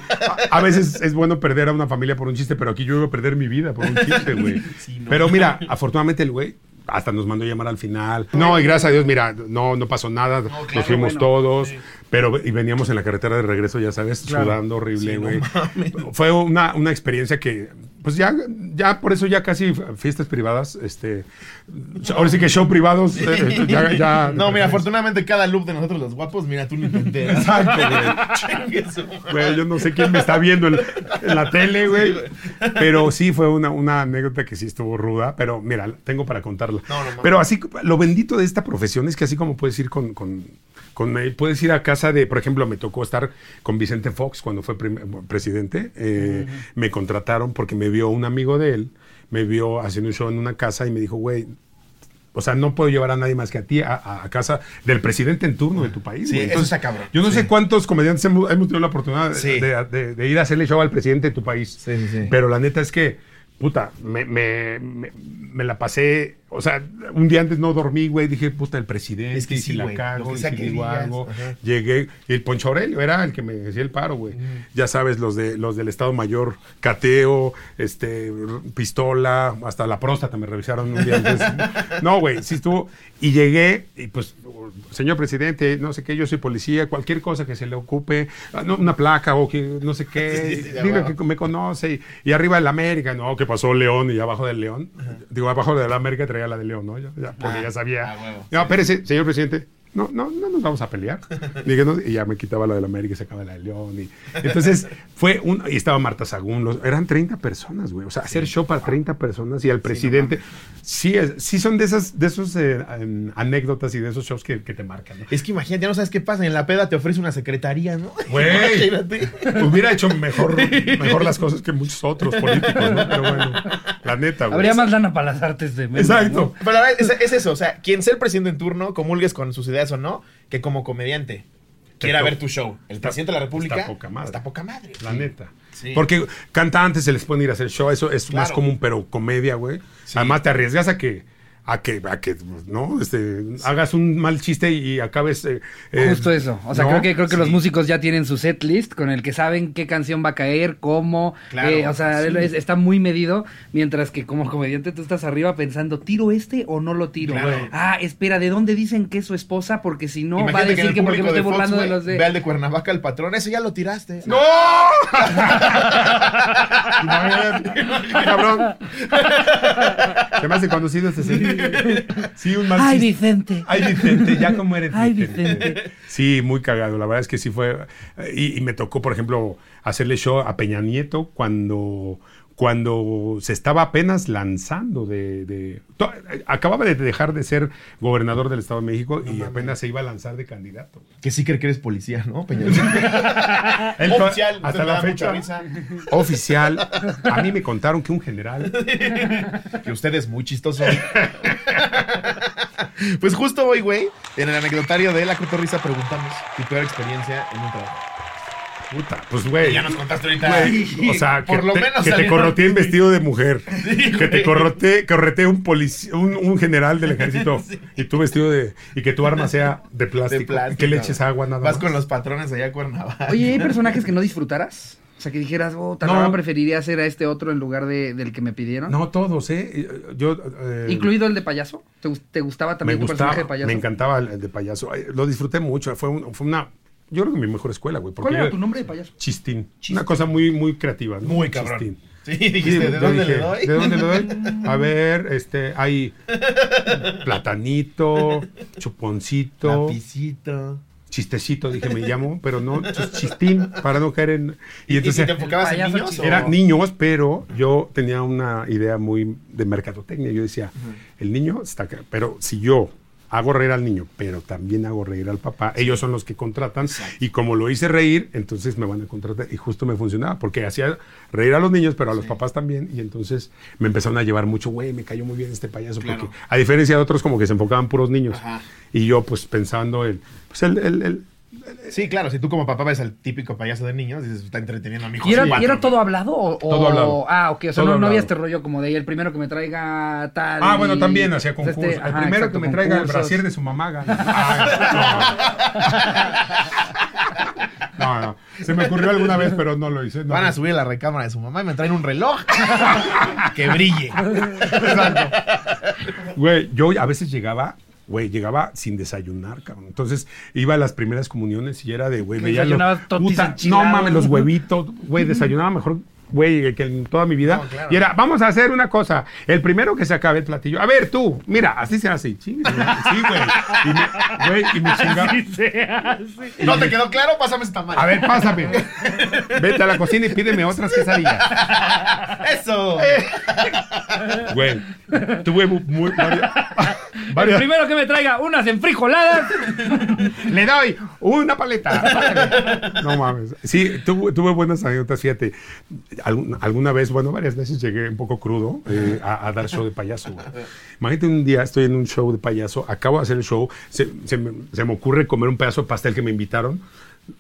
a, a veces es bueno perder a una familia por un chiste, pero aquí yo iba a perder mi vida por un chiste, güey. no. Pero mira, afortunadamente el güey hasta nos mandó llamar al final. No, y gracias a Dios, mira, no, no pasó nada, nos fuimos bueno. todos. Pero y veníamos en la carretera de regreso, ya sabes, Claro. sudando horrible, Sí, no güey. Fue una, una experiencia que, pues ya, ya por eso ya casi fiestas privadas, este, ahora sí que show privados, eh, ya, ya- No, mira, afortunadamente cada loop de nosotros los guapos, mira, tú ni te enteras. Exacto, güey. Güey, yo no sé quién me está viendo en, en la tele, güey. Pero sí fue una, una anécdota que sí estuvo ruda. Pero mira, tengo para contarla. No, no pero así, lo bendito de esta profesión es que así como puedes ir con, con, con- puedes ir a casa de, por ejemplo, me tocó estar con Vicente Fox cuando fue presidente. eh, Me contrataron porque me vio un amigo de él, me vio haciendo un show en una casa y me dijo, güey, o sea, no puedo llevar a nadie más que a ti a, casa del presidente en turno de tu país. Sí, güey. eso está cabrón. Yo no Sí. sé cuántos comediantes hemos, hemos tenido la oportunidad de, Sí. de- de- de ir a hacerle show al presidente de tu país. Sí, sí, sí. Pero la neta es que, puta, me, me, me- me la pasé. O sea, un día antes no dormí, güey. Dije, puta, el presidente. Es que y sí, si la lo cago, si digo algo. ajá. Llegué. Y el Poncho Aurelio era el que me hacía el paro, güey. Ya sabes, los de los del Estado Mayor, cateo, este, pistola, hasta la próstata me revisaron un día antes. No, güey, sí estuvo. Y llegué, y pues, señor presidente, no sé qué, yo soy policía, cualquier cosa que se le ocupe, ah, no, una placa o que no sé qué, Sí, diga que me conoce. Y, y arriba el América, no, que pasó León y abajo del León. Digo, abajo de la América traía la de León, ¿no? Ya, ya, porque Ah, ya sabía. ah, no, espérese, señor presidente. No, no, no nos vamos a pelear. Dije, no, y ya me quitaba la de la América y sacaba la de León. Y, entonces fue un. Y estaba Marta Sagún. los- eran 30 personas, güey. O sea, hacer show para 30 personas y al presidente. Sí, es- sí son de esas de esos eh, anécdotas y de esos shows que, que te marcan, ¿no? Es que imagínate, ya no sabes qué pasa. En la peda te ofrece una secretaría, ¿no? Güey. Hubiera hecho mejor, mejor las cosas que muchos otros políticos, ¿no? Pero bueno, la neta, güey. Habría más lana para las artes de Memo, Exacto. Pero la verdad es, es eso, o sea, quien sea el presidente en turno, comulgues con sus ideas o no, que como comediante quiera ver tu show. El está- presidente de la República está poca madre. Está poca madre. La neta. Sí. Porque cantantes se les pueden ir a hacer show, eso es más común, pero comedia, güey. Sí. Además te arriesgas a que, a que, a que, ¿no? Este, hagas un mal chiste y, y acabes. eh, eh, Justo eso. O sea, ¿no? creo que creo que los músicos ya tienen su set list con el que saben qué canción va a caer, cómo. Claro, eh, o sea, sí. es- está muy medido. Mientras que como comediante tú estás arriba pensando, ¿tiro este o no lo tiro? Claro. Ah, espera, ¿de dónde dicen que es su esposa? Porque si no, va a Imagínate decir que, porque me estoy burlando de los de. Ve al de Cuernavaca, el patrón, eso ya lo tiraste. ¡No! Imagínate, Cabrón. Se me hace conocido este señor. Sí, un mal Ay. Vicente. Ay, Vicente, ya como eres Ay, Vicente. Vicente. Sí, muy cagado. La verdad es que sí fue. Y, y me tocó, por ejemplo, hacerle show a Peña Nieto cuando, cuando se estaba apenas lanzando de. de- to- acababa de dejar de ser gobernador del Estado de México y apenas se iba a lanzar de candidato. Que sí cree que eres policía, ¿no, fue- Oficial, hasta la fecha. Oficial. A mí me contaron que un general. que usted es muy chistoso. pues justo hoy, güey, en el anecdotario de La Cotorrisa preguntamos tu peor experiencia en un trabajo. Puta, pues güey. Ya nos contaste ahorita. Güey, o sea, que por lo te, menos que te saliendo- corroteé vestido de mujer. que te corroteé, correteé un, polici- un, un general del ejército y tú vestido de. y que tu arma sea de plástico. De plástico. que le eches agua nada Vas más. con los patrones allá a Cuernavaca. Oye, ¿hay personajes que no disfrutaras? O sea, que dijeras, oh, tal No. preferiría hacer a este otro en lugar de, del que me pidieron. No, todos, ¿eh? Yo. eh, Incluido el de payaso. ¿Te, gus- te gustaba me también tu gustaba, personaje de payaso? me encantaba el, el de payaso. Ay, Lo disfruté mucho. Fue, un- fue una. Yo creo que mi mejor escuela, güey. ¿Cuál era tu nombre de payaso? Chistín. Chistín. Una cosa muy, muy creativa. ¿no? Muy cabrón. Chistín. Sí, dijiste, Sí, ¿de dónde dije, le doy? ¿De dónde le doy? A ver, este, hay platanito, chuponcito, Lapicito. chistecito, dije, me llamo, pero no, chis- chistín, para no caer en... ¿Y, Y entonces entonces te enfocabas en niños? o- eran niños, pero yo tenía una idea muy de mercadotecnia. Yo decía, el niño está acá, pero si yo hago reír al niño, pero también hago reír al papá, ellos son los que contratan. Y como lo hice reír, entonces me van a contratar. Y justo me funcionaba, porque hacía reír a los niños, pero a los papás también. Y entonces me empezaron a llevar mucho, güey, me cayó muy bien este payaso. Claro. Porque a diferencia de otros, como que se enfocaban puros niños. Ajá. Y yo, pues pensando en, pues el, el- el- Sí, claro, si tú como papá ves al típico payaso de niños, dices, está entreteniendo a mi hijo. ¿Y era, Sí. y era todo hablado o, o- Todo hablado. Ah, ok, o sea, no, había este rollo como de "Ey, el primero que me traiga tal. Ah, bueno, también hacía pues, concursos. este, el ajá, primero exacto, que me traiga el brasier de su mamá gana. Ay, no. no, no. Se me ocurrió alguna vez, pero no lo hice. no. Van a subir a la recámara de su mamá y me traen un reloj que brille. Güey, yo a veces llegaba, güey, llegaba sin desayunar, cabrón. Entonces iba a las primeras comuniones y era de, güey, veía los- puta, No mames, los huevitos, güey, desayunaba mejor. Güey, que en toda mi vida. No, claro. Y era, vamos a hacer una cosa. El primero que se acabe el platillo. A ver, tú, mira, así se hace. Chingue, Sí, güey. Y me, güey, y me chingaba. Sí, se hace. ¿No te quedó claro? Pásame esta mano. A ver, pásame. Vete a la cocina y pídeme otras quesadillas. ¡Eso! Güey, tuve mu- muy, varias, El varias- primero que me traiga unas enfrijoladas. Le doy una paleta. No mames. Sí, tuve, tuve buenas anécdotas, fíjate. Alguna vez, bueno, varias veces llegué un poco crudo eh, a, a dar show de payaso. güey. Imagínate un día, estoy en un show de payaso, acabo de hacer el show, se, se me, se me ocurre comer un pedazo de pastel que me invitaron.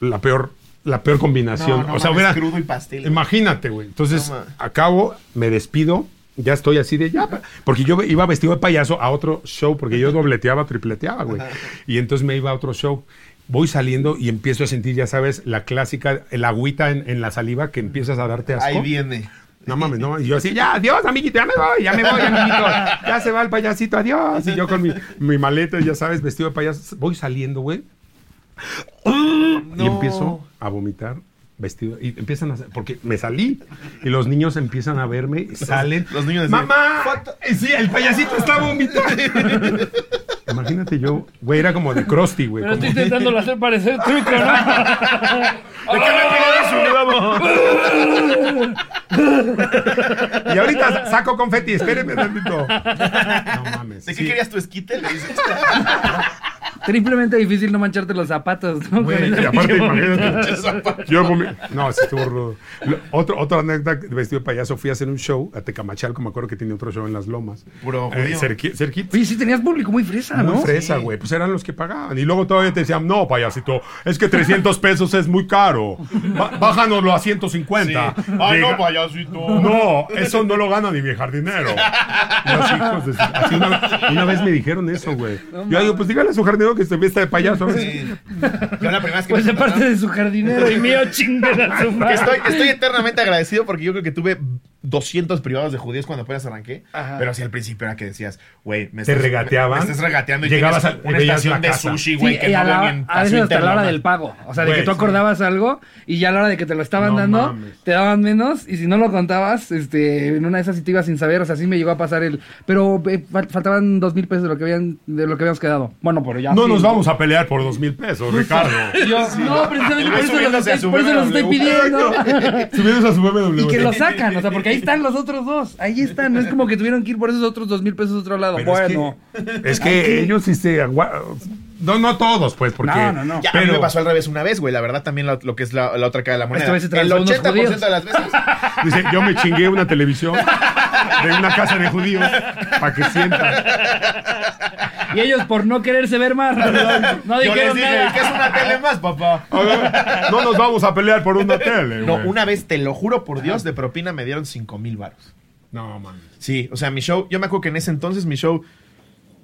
La peor, la peor combinación. No, no o sea, hubiera- crudo y pastel. Imagínate, güey. Entonces, No acabo, me despido. Ya estoy así de ya, porque yo iba vestido de payaso a otro show, porque yo dobleteaba, tripleteaba, güey. Y entonces me iba a otro show. Voy saliendo y empiezo a sentir, ya sabes, la clásica, el agüita en, en la saliva que empiezas a darte asco. Ahí viene. No mames, no. Y yo así, ya, adiós, amiguito, ya me voy, ya me voy, amiguito. Ya se va el payasito, adiós. Y yo con mi, mi maleta, ya sabes, vestido de payaso. Voy saliendo, güey. Y empiezo a vomitar vestido. Y empiezan a porque me salí. Y los niños empiezan a verme, salen. los niños decían, ¡Mamá! Sí, el payasito está vomitando. Imagínate yo, güey, era como de Krusty, güey. Pero como- estoy intentándolo hacer parecer truco, ¿no? ¿De qué me? Y ahorita saco confeti, espérenme tantito. No mames. ¿De qué sí. querías tu esquite? Le dices. Triplemente difícil no mancharte los zapatos, ¿no? Güey, y aparte, imagínate. Yo No, sí estuvo rudo. Lo- Otro, otra anécdota de vestido de payaso, fui a hacer un show a Tecamachalco, me acuerdo que tenía otro show en Las Lomas. Puro Eh, cerqui-. Oye, sí tenías público muy fresa, Muy ¿no? fresa, güey. Pues eran los que pagaban. Y luego todavía te decían, no, payasito, es que 300 pesos es muy caro. Bájanoslo a 150. Ay, Diga- no, payasito. No, eso no lo gana ni mi jardinero. Los hijos de su- así una, una vez me dijeron eso, güey. Yo digo, pues dígale a su jardinero que se vista de payaso. Sí. Yo la primera vez que Pues me de parte de su jardinero y mío, chinguen a su Que madre. estoy, estoy eternamente agradecido porque yo creo que tuve 200 privados de judíos cuando apenas arranqué. Ajá. Pero sí al principio era que decías, güey, me Te estás- regateaban. Me, me estás regateando y Llegabas a- una estación la de sushi, Sí, güey, que y no la- ni en a veces Paso hasta la hora del pago. O sea, de que tú sí. acordabas algo y ya a la hora de que te lo estaban No dando, mames. te daban menos. Y si no lo contabas, este, en una de esas sí te ibas sin saber. O sea, sí me llegó a pasar el. Pero eh, fal- faltaban dos mil pesos de lo que habían, de lo que habíamos quedado. Bueno, pero ya. No sí. nos vamos a pelear por dos mil pesos, Ricardo. Yo, no, precisamente por eso los estoy, su por eso los estoy BMW. pidiendo. Subimos a su BMW. Y que lo sacan, o sea, porque ahí están los otros dos. Ahí están. No es como que tuvieron que ir por esos otros dos mil pesos a otro lado. Pero bueno. Es que, es que ellos sí se No, no todos, pues, porque. No, no, no. Ya, a mí pero- me pasó al revés una vez, güey. La verdad, también lo, lo que es la, la otra cara de la moneda. Esta vez se el transó unos 80% judíos. de las veces. Dice, yo me chingué una televisión de una casa de judíos para que sientan. Y ellos por no quererse ver más. No Yo les dijeron dije, nada. ¿qué es una tele más, papá? A ver, no nos vamos a pelear por una tele, No, güey. una vez, te lo juro por Dios, de propina me dieron 5 mil baros. No, man. Sí, o sea, mi show, yo me acuerdo que en ese entonces mi show,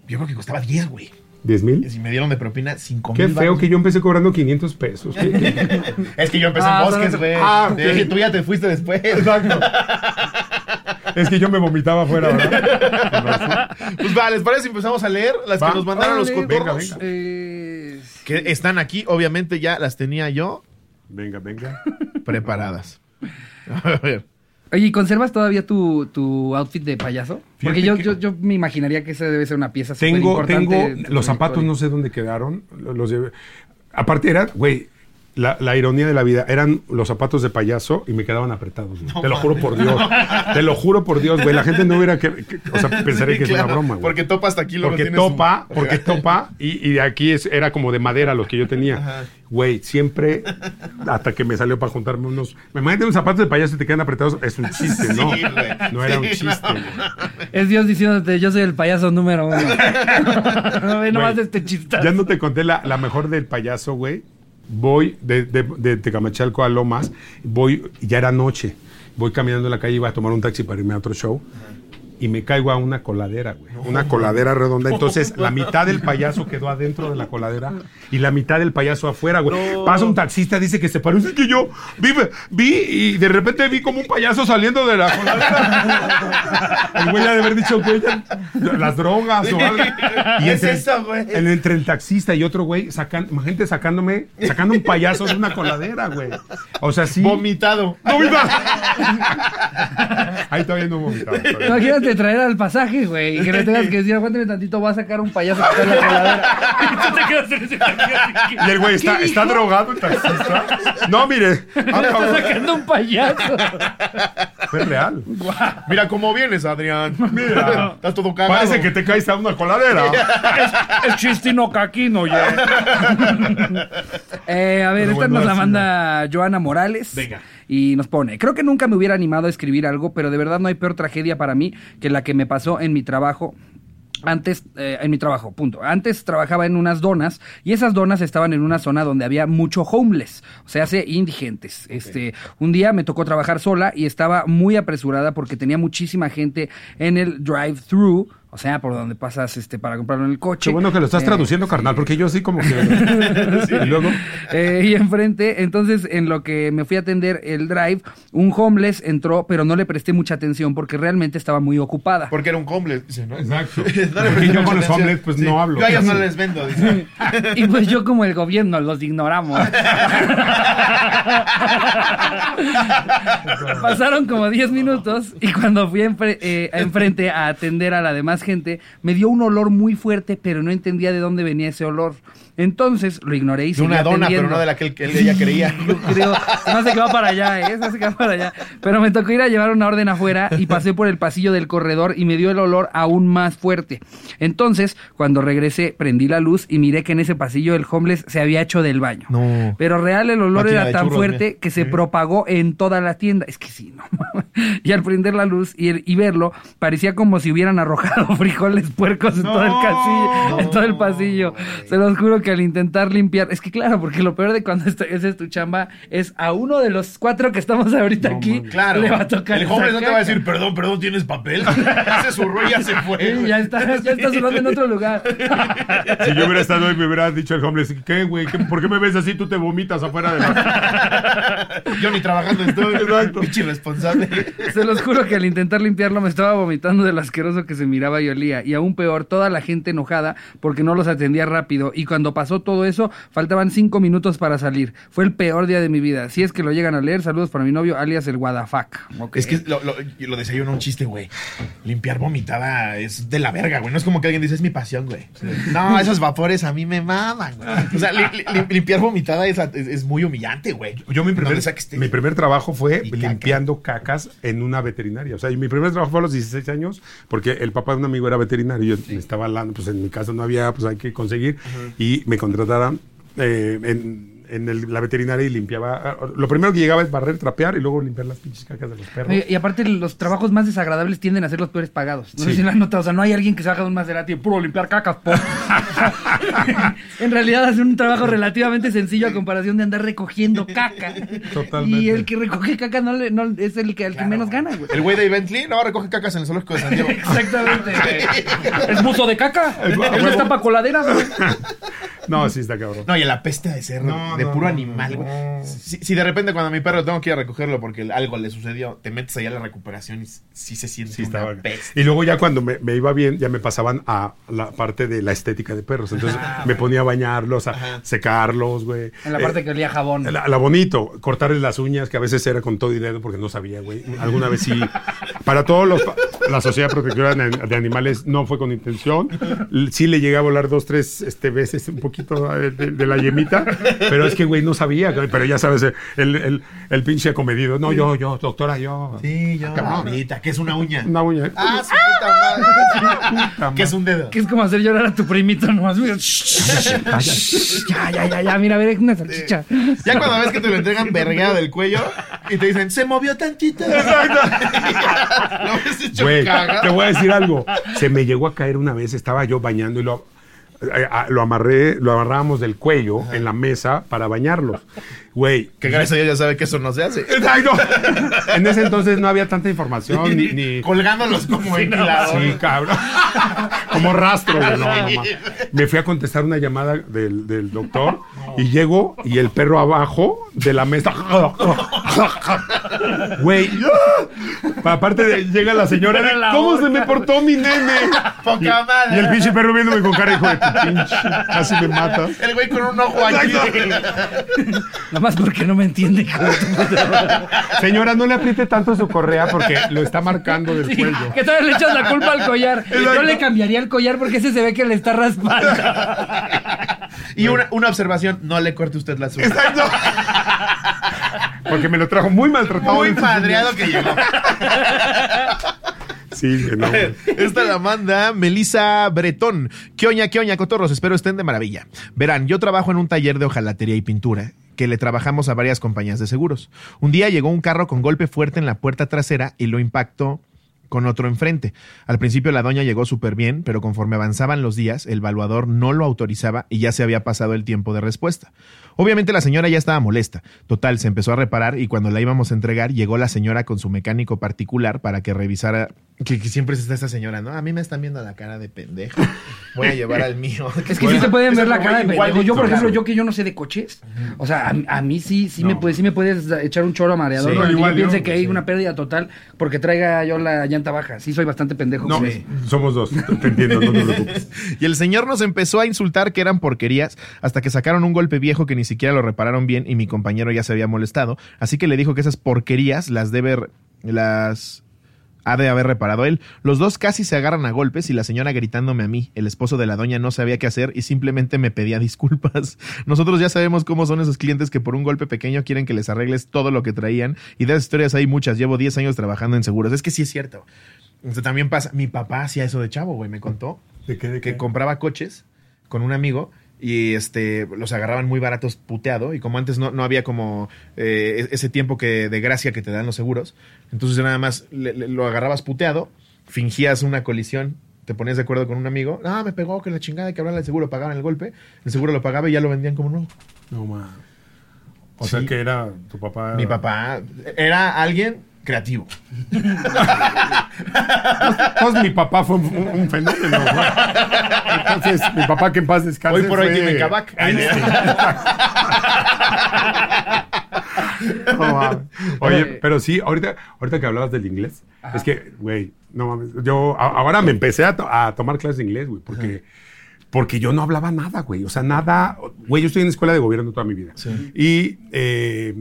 yo creo que costaba 10, güey. ¿10 mil? Y me dieron de propina 5 Qué mil feo que yo empecé cobrando 500 pesos. ¿Qué- qué? Es que yo empecé Ah, en bosques, solo- güey. Ah, ok. Yo dije, tú ya te fuiste después. Exacto. Es que yo me vomitaba afuera, ¿verdad? Pues va, ¿les parece si empezamos a leer las Va. que nos mandaron los cotorros? venga. Eh, Que están aquí, obviamente ya las tenía yo Venga, venga. preparadas. A ver. Oye, ¿y conservas todavía tu, tu outfit de payaso? Porque yo, yo, yo me imaginaría que esa debe ser una pieza Tengo, importante. tengo los zapatos, no sé dónde quedaron. Los llevé. Aparte era, güey, la, la ironía de la vida, eran los zapatos de payaso y me quedaban apretados. güey. te lo juro por Dios. Te lo juro por Dios, güey. La gente no hubiera que, que- o sea, pensaría Sí, que es una broma, güey. Porque topa hasta aquí luego Porque topa, porque topa, y, y de aquí es, era como de madera los que yo tenía. Ajá. Güey, siempre, hasta que me salió para juntarme unos. Me imagínate unos zapatos de payaso y te quedan apretados. Es un chiste, ¿no? Sí. No era un chiste. no. güey. Es Dios diciéndote, yo soy el payaso número uno. Nomás Güey, este chistazo. Ya no te conté la, la mejor del payaso, güey. Voy de, de, de Tecamachalco a Lomas, voy, ya era noche. Voy caminando en la calle, iba a tomar un taxi para irme a otro show. Y me caigo a una coladera, güey. Una coladera redonda. Entonces, la mitad del payaso quedó adentro de la coladera y la mitad del payaso afuera, güey. Pasa un taxista, dice que se parece que yo vi, vi y de repente vi como un payaso saliendo de la coladera. el güey ha de haber dicho, güey, las drogas o algo. Y ¿Qué es entre, eso, güey? el- entre el taxista y otro güey, sacan, gente sacándome, sacando un payaso de una coladera, güey. O sea, sí. Vomitado. ¡No, mira! Ahí todavía no vomitaba. todavía. Imagínate traer al pasaje, güey, y que le tengas que decir, aguántame tantito, voy a sacar un payaso que está en la coladera. Y tú te quedas en ese taxi así que- Y el güey está, ¿Qué está dijo? drogado el taxista. No, mire. Ah, Está cabrón. sacando un payaso. Fue real. Mira cómo vienes, Adrián. Mira. Estás todo cagado. Parece que te caes a una coladera. Es chistino caquino, ya. Eh, a ver, Pero esta bueno, nos la manda Joana Morales. Venga. Y nos pone, creo que nunca me hubiera animado a escribir algo, pero de verdad no hay peor tragedia para mí que la que me pasó en mi trabajo. Antes, eh, en mi trabajo, punto. Antes trabajaba en unas donas y esas donas estaban en una zona donde había mucho homeless, o sea, hace indigentes. Este, un día me tocó trabajar sola y estaba muy apresurada porque tenía muchísima gente en el drive-thru, o sea, por donde pasas este para comprarlo en el coche. Qué bueno que lo estás Eh, traduciendo, carnal, porque yo sí como que... Y luego... eh, y enfrente, entonces en lo que me fui a atender el drive, un homeless entró, pero no le presté mucha atención porque realmente estaba muy ocupada. Porque era un homeless, dice, ¿no? Exacto. No yo con los homeless pues Sí. no hablo. Yo a ellos no les vendo, dice. Y pues yo como el gobierno los ignoramos. Pasaron como 10 minutos y cuando fui enfre- eh, enfrente a atender a la demás gente, me dio un olor muy fuerte, pero no entendía de dónde venía ese olor. Entonces lo ignoré y De una dona, pero no de la que él, él- ella creía. Yo creo, me hace que va para allá, ¿eh? Me hace que va para allá. Pero me tocó ir a llevar una orden afuera y pasé por el pasillo del corredor y me dio el olor aún más fuerte. Entonces, cuando regresé, prendí la luz y miré que en ese pasillo el homeless se había hecho del baño. No. Pero real el olor Máquina era tan churros, fuerte mira. que se propagó en toda la tienda. Es que sí, no. y al prender la luz y, el- y verlo, parecía como si hubieran arrojado frijoles puercos en todo el casillo, en todo el pasillo. Se los juro que al intentar limpiar, es que claro, porque lo peor de cuando esta- esa es tu chamba es a uno de los cuatro que estamos ahorita aquí, Claro. le va a tocar. el homeless no te va a decir, perdón, perdón, ¿tienes papel? Hace su ruido y ya se fue. Ya está, ya está sonando en otro lugar. Si yo hubiera estado ahí, me hubiera dicho el homeless, ¿qué, güey? ¿Qué- ¿Por qué me ves así? Tú te vomitas afuera de la... Yo ni trabajando estoy. Exacto. Pinche irresponsable. Se los juro que al intentar limpiarlo me estaba vomitando de lo asqueroso que se miraba y olía. Y aún peor, toda la gente enojada porque no los atendía rápido. Y cuando pasó todo eso, faltaban cinco minutos para salir. Fue el peor día de mi vida. Si es que lo llegan a leer, saludos para mi novio, alias el Guadafac. Es que lo, lo, lo decía yo en un chiste, güey. Limpiar vomitada es de la verga, güey. No es como que alguien dice, es mi pasión, güey. No, esos vapores a mí me maman, güey. O sea, li- li- limpiar vomitada es, es- es muy humillante, güey. Yo mi No primer, este- mi primer trabajo fue Y caca. limpiando cacas en una veterinaria. O sea, y mi primer trabajo fue a los 16 años porque el papá de un amigo era veterinario. Yo me estaba hablando, pues en mi casa no había, pues hay que conseguir. Y me contrataron eh, en, en el- la veterinaria y limpiaba. Lo primero que llegaba es barrer, trapear y luego limpiar las pinches cacas de los perros. Oye, y aparte los trabajos más desagradables tienden a ser los peores pagados. No sé Sí. si lo han notado. O sea, no hay alguien que se haga de un Maserati de puro limpiar cacas. po. en realidad hace un trabajo relativamente sencillo a comparación de andar recogiendo caca. Totalmente. Y el que recoge caca no, le- no es el que, el que menos gana, güey. El güey de Bentley no recoge cacas en el zoológico de San Diego. Exactamente. Es buzo de caca. Él no está pa' coladeras, güey. No, sí está cabrón. No, y el apeste de ser No, de no, puro no, animal, no. güey. Si, si de repente cuando mi perro tengo que ir a recogerlo porque algo le sucedió, te metes allá a la recuperación y sí se siente Sí, una estaba. peste. Y luego ya cuando me, me iba bien, ya me pasaban a la parte de la estética de perros. Entonces me ponía a bañarlos, a Ajá. secarlos, güey. En la Eh, parte que olía a jabón. La, la bonito, cortarles las uñas, que a veces era con todo dinero porque no sabía, güey. Alguna vez sí. Para todos los. La Sociedad Protectora de Animales no fue con intención. Sí le llegué a volar dos, tres este, veces un poquito eh, de, de la yemita. Pero es que, güey, no sabía. Pero ya sabes, el, el, el pinche acomedido. No, yo, yo, doctora, yo. Sí, yo. Ahorita, que es una uña. Una uña. Ah, su puta madre. Puta que es un dedo. Que es como hacer llorar a tu primito nomás. Mira, Ya, ya, ya, ya, mira, a ver, una salchicha. Ya cuando ves que te lo entregan vergueado del cuello y te dicen, se movió tantito. lo ves hecho Güey, te voy a decir algo. Se me llegó a caer una vez, estaba yo bañando y lo. Eh, lo amarré, lo amarrábamos del cuello en la mesa para bañarlos. Güey. Que gracias a Dios ya sabe que eso no se hace. Ay, no. En ese entonces no había tanta información ni. ni- Colgándolos como ventilador. Sí, cabrón. Como rastro, güey. No, no. Me fui a contestar una llamada del, del doctor y llego y el perro abajo de la mesa. Güey. Aparte de, llega la señora. La ¿Cómo se me portó mi nene? Poca Y madre. el pinche perro viéndome con cara, hijo de tu pinche. Casi me mata. El güey con un ojo aquí. Más porque no me entiende. Señora, no le apriete tanto su correa porque lo está marcando del Sí, cuello. que todavía le echas la culpa al collar. Yo le cambiaría el collar porque ese se ve que le está raspando. Y una, una observación, no le corte usted la suya. Exacto. Porque me lo trajo muy maltratado. Muy Ese madreado que llegó. Sí, que no. Esta la manda Melissa Bretón. ¿Qué oña, qué oña, cotorros? Espero estén de maravilla. Verán, yo trabajo en un taller de hojalatería y pintura que le trabajamos a varias compañías de seguros. Un día llegó un carro con golpe fuerte en la puerta trasera y lo impactó con otro enfrente. Al principio la doña llegó súper bien, pero conforme avanzaban los días, el valuador no lo autorizaba y ya se había pasado el tiempo de respuesta. Obviamente la señora ya estaba molesta. Total, se empezó a reparar y cuando la íbamos a entregar, llegó la señora con su mecánico particular para que revisara. Que, que siempre está esta señora, ¿no? A mí me están viendo la cara de pendejo. Voy a llevar al mío. Es que sí se pueden ver la cara de pendejo. Yo, por ejemplo, claro. yo que yo no sé de coches. O sea, a, a mí sí, sí, No. me puedes, sí me puedes echar un choro mareador. Sí, igual yo piense que hay sí. una pérdida total porque traiga yo la llanta baja. Sí, soy bastante pendejo. No, eso. somos dos. Te entiendo, no te preocupes. Y el señor nos empezó a insultar que eran porquerías hasta que sacaron un golpe viejo que ni siquiera lo repararon bien y mi compañero ya se había molestado. Así que le dijo que esas porquerías las debe las ha de haber reparado él. Los dos casi se agarran a golpes y la señora gritándome a mí. El esposo de la doña no sabía qué hacer y simplemente me pedía disculpas. Nosotros ya sabemos cómo son esos clientes que por un golpe pequeño quieren que les arregles todo lo que traían. Y de esas historias hay muchas. Llevo 10 años trabajando en seguros. Es que sí es cierto. También pasa. Mi papá hacía eso de chavo, güey. Me contó ¿De qué? ¿De que compraba coches con un amigo y este los agarraban muy baratos puteado y como antes no, no había como eh, ese tiempo que de gracia que te dan los seguros entonces nada más le- le- lo agarrabas puteado fingías una colisión te ponías de acuerdo con un amigo ah me pegó que la chingada que hablan el seguro pagaban el golpe el seguro lo pagaba y ya lo vendían como nuevo No, ma. O Sí. sea que era tu papá. mi papá era alguien creativo Pues mi papá fue un, fenómeno, güey. Entonces, mi papá que en paz descanse. hoy por hoy tiene. No mames. Oye, pero sí, ahorita, ahorita que hablabas del inglés, es que, güey, no mames, yo a- ahora me empecé a, to- a tomar clases de inglés, güey, porque, porque yo no hablaba nada, güey, o sea, nada, güey, yo estoy en escuela de gobierno toda mi vida. Y, eh,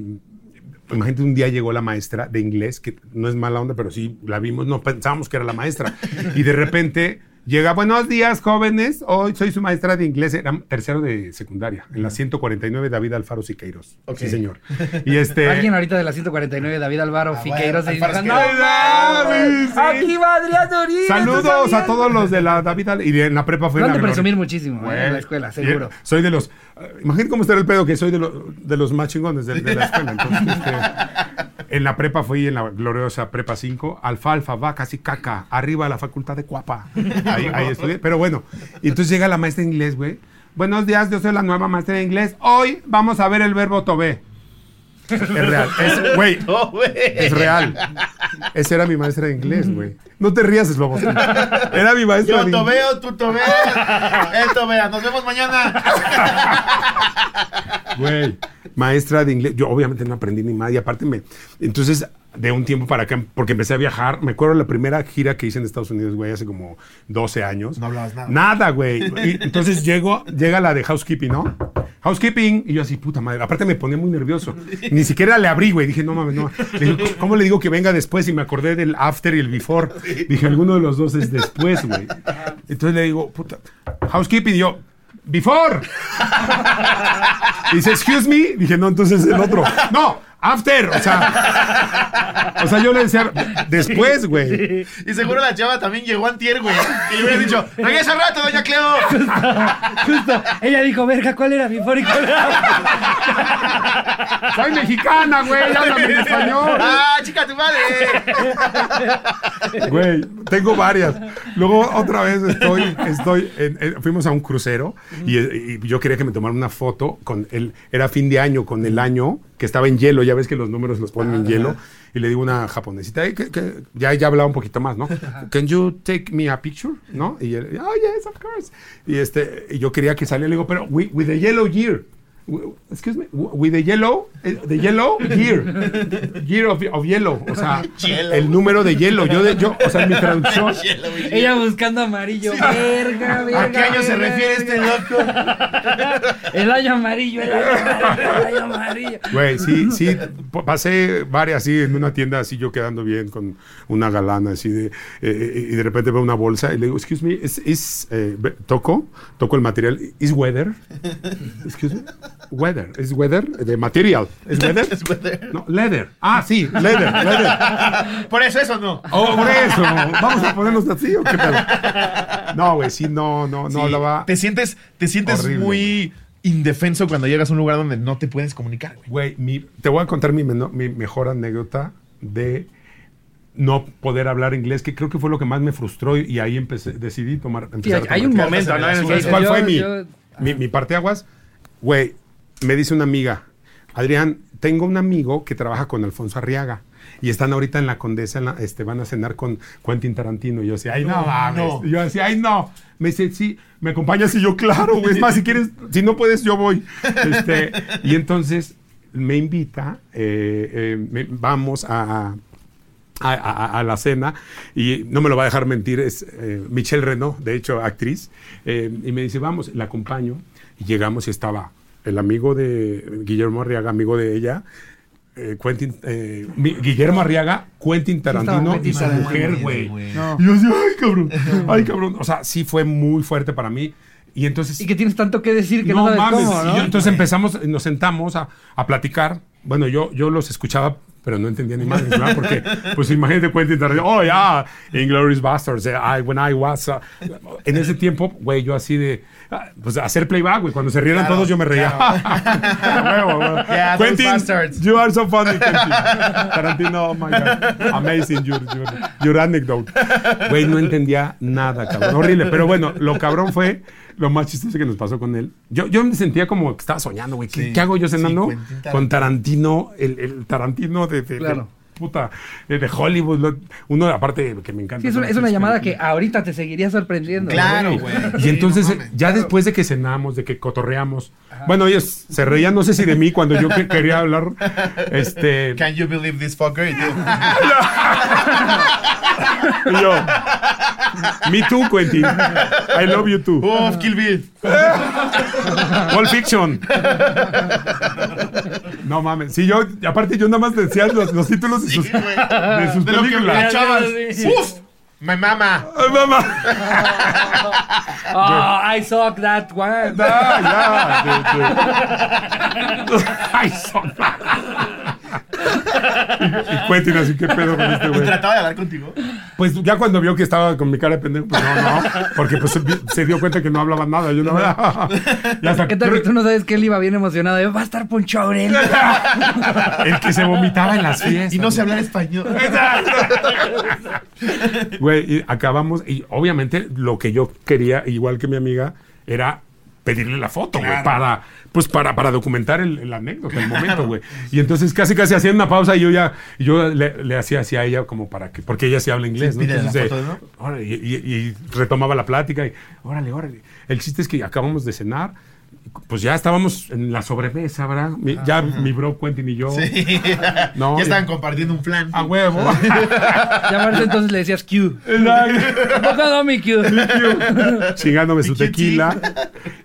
imagínate, un día llegó la maestra de inglés, que no es mala onda, pero sí la vimos, no pensábamos que era la maestra, y de repente... Llega, buenos días, jóvenes. Hoy soy su maestra de inglés. Era tercero de secundaria, en la 149 David Alfaro Siqueiros. Sí, señor. Y este. Alguien ahorita de la 149, David bueno, dice, Alfaro no Siqueiros. mames, aquí va Adrián Uribe. Saludos ¿tú a todos los de la David Al- y de, en la prepa fue de gloria. presumir muchísimo, eh, Güey. en la escuela, seguro. Soy de los. eh, imagínate cómo estará el pedo que soy de, lo- de los más chingones de, de la escuela. Entonces, este, en la prepa fui en la gloriosa prepa 5. Alfalfa, vacas y caca. Arriba la facultad de Cuapa. Ahí, ahí estudié. Pero bueno, y entonces llega la maestra de inglés, güey. Buenos días, yo soy la nueva maestra de inglés. Hoy vamos a ver el verbo tobé. Es real. Es, güey, es real. Esa era mi maestra de inglés, güey. No te rías, Slobo. Era mi maestra Yo de inglés. veo, tú to veas. Él to vea. Nos vemos mañana. Güey, maestra de inglés. Yo obviamente no aprendí ni más. Y aparte me... Entonces, de un tiempo para acá, porque empecé a viajar, me acuerdo la primera gira que hice en Estados Unidos, güey, hace como 12 años. No hablabas nada. Nada, güey. Y entonces llego, llega la de housekeeping, ¿no? Housekeeping. Y yo así, puta madre. Aparte me ponía muy nervioso. Ni siquiera le abrí, güey. Dije, no mames, no. Le ¿Cómo le digo que venga después? Y me acordé del after y el before. Dije, alguno de los dos es después, güey. Entonces le digo, puta, housekeeping. Y yo, before. Dice, excuse me. Dije, no, entonces el otro. No, after. O sea, o sea, yo le decía, después, güey. Y seguro la chava también llegó antier, güey. Y le hubiera dicho, regresa al rato, doña Cleo. Justo, ella dijo, verga, ¿cuál era mi era? Soy mexicana, güey, háblame en español. ¡Ah, chica, tu madre! Güey, tengo varias. Luego otra vez estoy, estoy, en- en- fuimos a un crucero y, y yo quería que me tomaran una foto con el, era fin de año, con el año que estaba en hielo, ya ves que los números los ponen en hielo. Y le digo a una japonesita, "Hey, que- que-" ya, ya hablaba un poquito más, ¿no? Can you take me a picture? ¿No? Y él, oh, yes, of course. Y, este, y yo quería que saliera, le digo, pero with, with the yellow year. Excuse me, with the yellow, eh, the yellow year, year of, of yellow, o sea, Yellow. el número de hielo. Yo, de, yo, o sea, mi traducción, Ella buscando amarillo. Verga, verga. ¿A qué año se verga, refiere este loco? El año amarillo, el año amarillo, el año amarillo. Güey, sí, sí, pasé varias así en una tienda así yo quedando bien con una galana así de eh, y de repente veo una bolsa y le digo, excuse me, is, is eh, toco, toco el material, is weather, excuse me, weather, is weather, de material, is weather, Es weather. no, leather, ah sí, leather, leather, Por eso, eso no. oh, por eso, vamos a ponernos así o qué pedo, no, güey, sí, no, no, no Sí, hablaba, Te sientes, te sientes Horrible, muy indefenso cuando llegas a un lugar donde no te puedes comunicar, güey. Te voy a contar mi, meno- mi mejor anécdota de no poder hablar inglés, que creo que fue lo que más me frustró y, ahí empecé, decidí tomar. Sí, hay, a hay tomar un momento, ¿no? En el ¿Sabes que cuál yo- fue mi, yo- mi, mi parteaguas? Güey, me dice una amiga, Adrián, tengo un amigo que trabaja con Alfonso Arriaga y están ahorita en la Condesa, en la- este, van a cenar con Quentin Tarantino. Y yo decía, ay, no, No, mames. no. Yo decía, ay, no. Me dice, sí, ¿me acompañas? Y yo, claro, güey. Es más, si quieres, si no puedes, yo voy. Este, y entonces me invita, eh, eh, me- vamos a, a, a- a la cena y no me lo va a dejar mentir, es eh, Michelle Renault, de hecho, actriz, y me dice, vamos, la acompaño, y llegamos y estaba el amigo de Guillermo Arriaga, amigo de ella, eh, Quentin, eh, Guillermo Arriaga, Quentin Tarantino Quentin y su Tarantino, mujer, güey. No. Y yo decía, ay, cabrón, ay, cabrón. O sea, sí fue muy fuerte para mí. Y entonces... Y que tienes tanto que decir que no, No, sabes mames. cómo, Y ¿no? yo- entonces empezamos, nos sentamos a, a platicar. Bueno, yo, yo los escuchaba, pero no entendía ni más, ¿verdad? Porque, pues imagínate, Quentin Tarantino, oh, ya, Inglourious Basterds, eh, I- when I was... uh", en ese tiempo, güey, yo así de... ah, Pues hacer playback, güey. Cuando se rieran Claro, todos, yo me reía. Yeah, those Quentin, bastards. you are so funny, Quentin. Tarantino, oh my God. Amazing, your, your, your anecdote. Güey, no entendía nada, cabrón. Horrible. Pero bueno, lo cabrón fue lo más chistoso que nos pasó con él. Yo, yo me sentía como que estaba soñando, güey. ¿Qué, Sí. qué hago yo cenando? Sí, Quentin Tarantino. con Tarantino, el, el Tarantino de- Claro. Puta, de, de Hollywood. lo- uno, aparte, que me encanta. Sí, es una, es una llamada que ahorita te seguiría sorprendiendo. Claro, güey. Y Sí, entonces, no eh, mames, ya claro. después de que cenamos, de que cotorreamos, bueno, ellos se reían, no sé si de mí cuando yo que- quería hablar, este, Can you believe this fucker? Yo, me too, Quentin, I love you too, Uf, Kill Bill. Pulp Fiction. No mames, sí, yo, y aparte yo nada más decía los, los títulos de sus, Sí, güey. de sus De lo que películas. Uf, my mama. Oh, I saw that one. Ya, ya. de- de- Ay, son. Y Quentin así, ¿qué pedo con este ¿Y güey? trataba de hablar contigo? Pues ya cuando vio que estaba con mi cara de pendejo, pues no, no, porque pues se, se dio cuenta que no hablaba nada. Yo no hasta ¿Qué tal que tú no sabes que él iba bien emocionado? Va a estar Poncho Aurelio. el que se vomitaba en las fiestas. Y no sé hablar español. Güey, y acabamos, y obviamente lo que yo quería, igual que mi amiga, era pedirle la foto, güey, Claro. para, pues para, para documentar el, el anécdota, el momento, güey. Y entonces casi casi hacían una pausa y yo ya, yo le, le hacía así a ella como para que, porque ella sí habla inglés, Sí, ¿no? Entonces, foto, ¿no? órale, y, y- y retomaba la plática y, órale, órale. El chiste es que acabamos de cenar, pues ya estábamos en la sobremesa, ¿verdad? Mi- ya mi bro Quentin y yo. Sí. No, ya estaban compartiendo un flan. A huevo. Ya Marce entonces le decías Q. Exacto. ¿Por qué no mi Q? chingándome su tequila.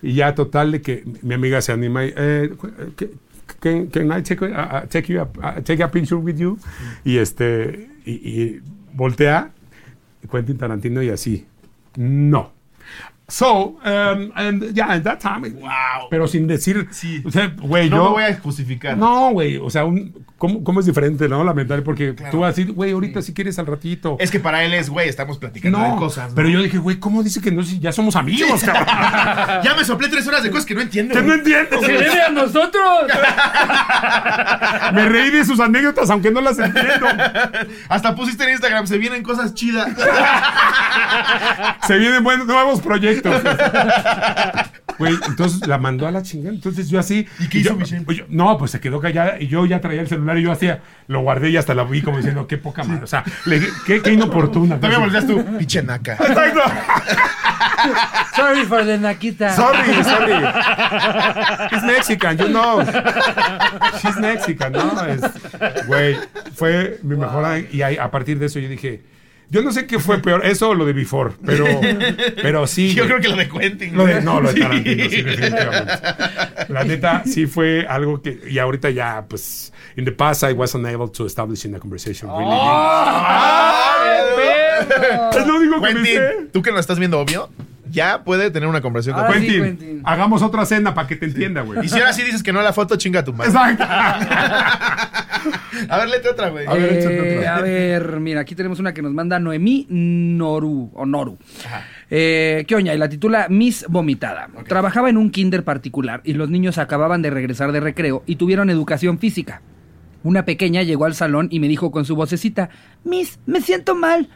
Y ya total de que mi amiga se anima y, eh, que- can, can I take, a- a- take, you a, a- take a picture with you? Y este, y, y voltea Quentin Tarantino y así, no. So, um, and yeah, at that time, Wow. pero sin decir, Sí. o sea, güey, no yo, me voy a justificar. no, güey, o sea, un ¿cómo, cómo es diferente, no? Lamentable, porque tú así, güey, ahorita si quieres al ratito. Es que para él es, güey, estamos platicando de no, cosas. ¿no? pero yo dije, güey, ¿cómo dice que no? Si ya somos amigos, cabrón. ya me soplé tres horas de cosas que no entiendo. que no entiendo, ¡Se debe a nosotros! Me reí de sus anécdotas, aunque no las entiendo. Hasta pusiste en Instagram, se vienen cosas chidas. Se vienen buenos nuevos proyectos. Güey, entonces la mandó a la chingada. Entonces yo así. ¿Y qué hizo yo- Michelle? yo- no, pues se quedó callada y yo ya traía el celular y yo hacía, lo guardé y hasta la vi como diciendo, qué poca madre. O sea, le dije, qué, qué inoportuna. Todavía volteas tú, pinche naca. Exacto. Sorry for the Nakita. Sorry, sorry. He's Mexican, you know. She's Mexican, ¿no? Es, güey, fue mi mejor año. Y a partir de eso yo dije, yo no sé qué fue peor, eso o lo de Before, pero, pero sí. Yo creo que lo de Quentin. Lo de, no, lo de. Tarantino, sí, definitivamente. La neta, sí fue algo que. Y ahorita ya, pues. In the past, I was unable to establish a conversation. Really. es lo único que me sé. Quentin, tú que nos estás viendo obvio, ya puede tener una conversación con Ah, sí, Quentin, Quentin. hagamos otra cena para que te entienda, güey. Y si ahora sí dices que no a la foto, chinga tu madre. Exacto. A ver, léete otra, güey. A ver, Eh, otra. a ver, mira, aquí tenemos una que nos manda Noemí Noru, o Noru. Eh, ¿Qué oña? Y la titula Miss Vomitada. Trabajaba en un kinder particular y los niños acababan de regresar de recreo y tuvieron educación física. Una pequeña llegó al salón y me dijo con su vocecita, Miss, me siento mal.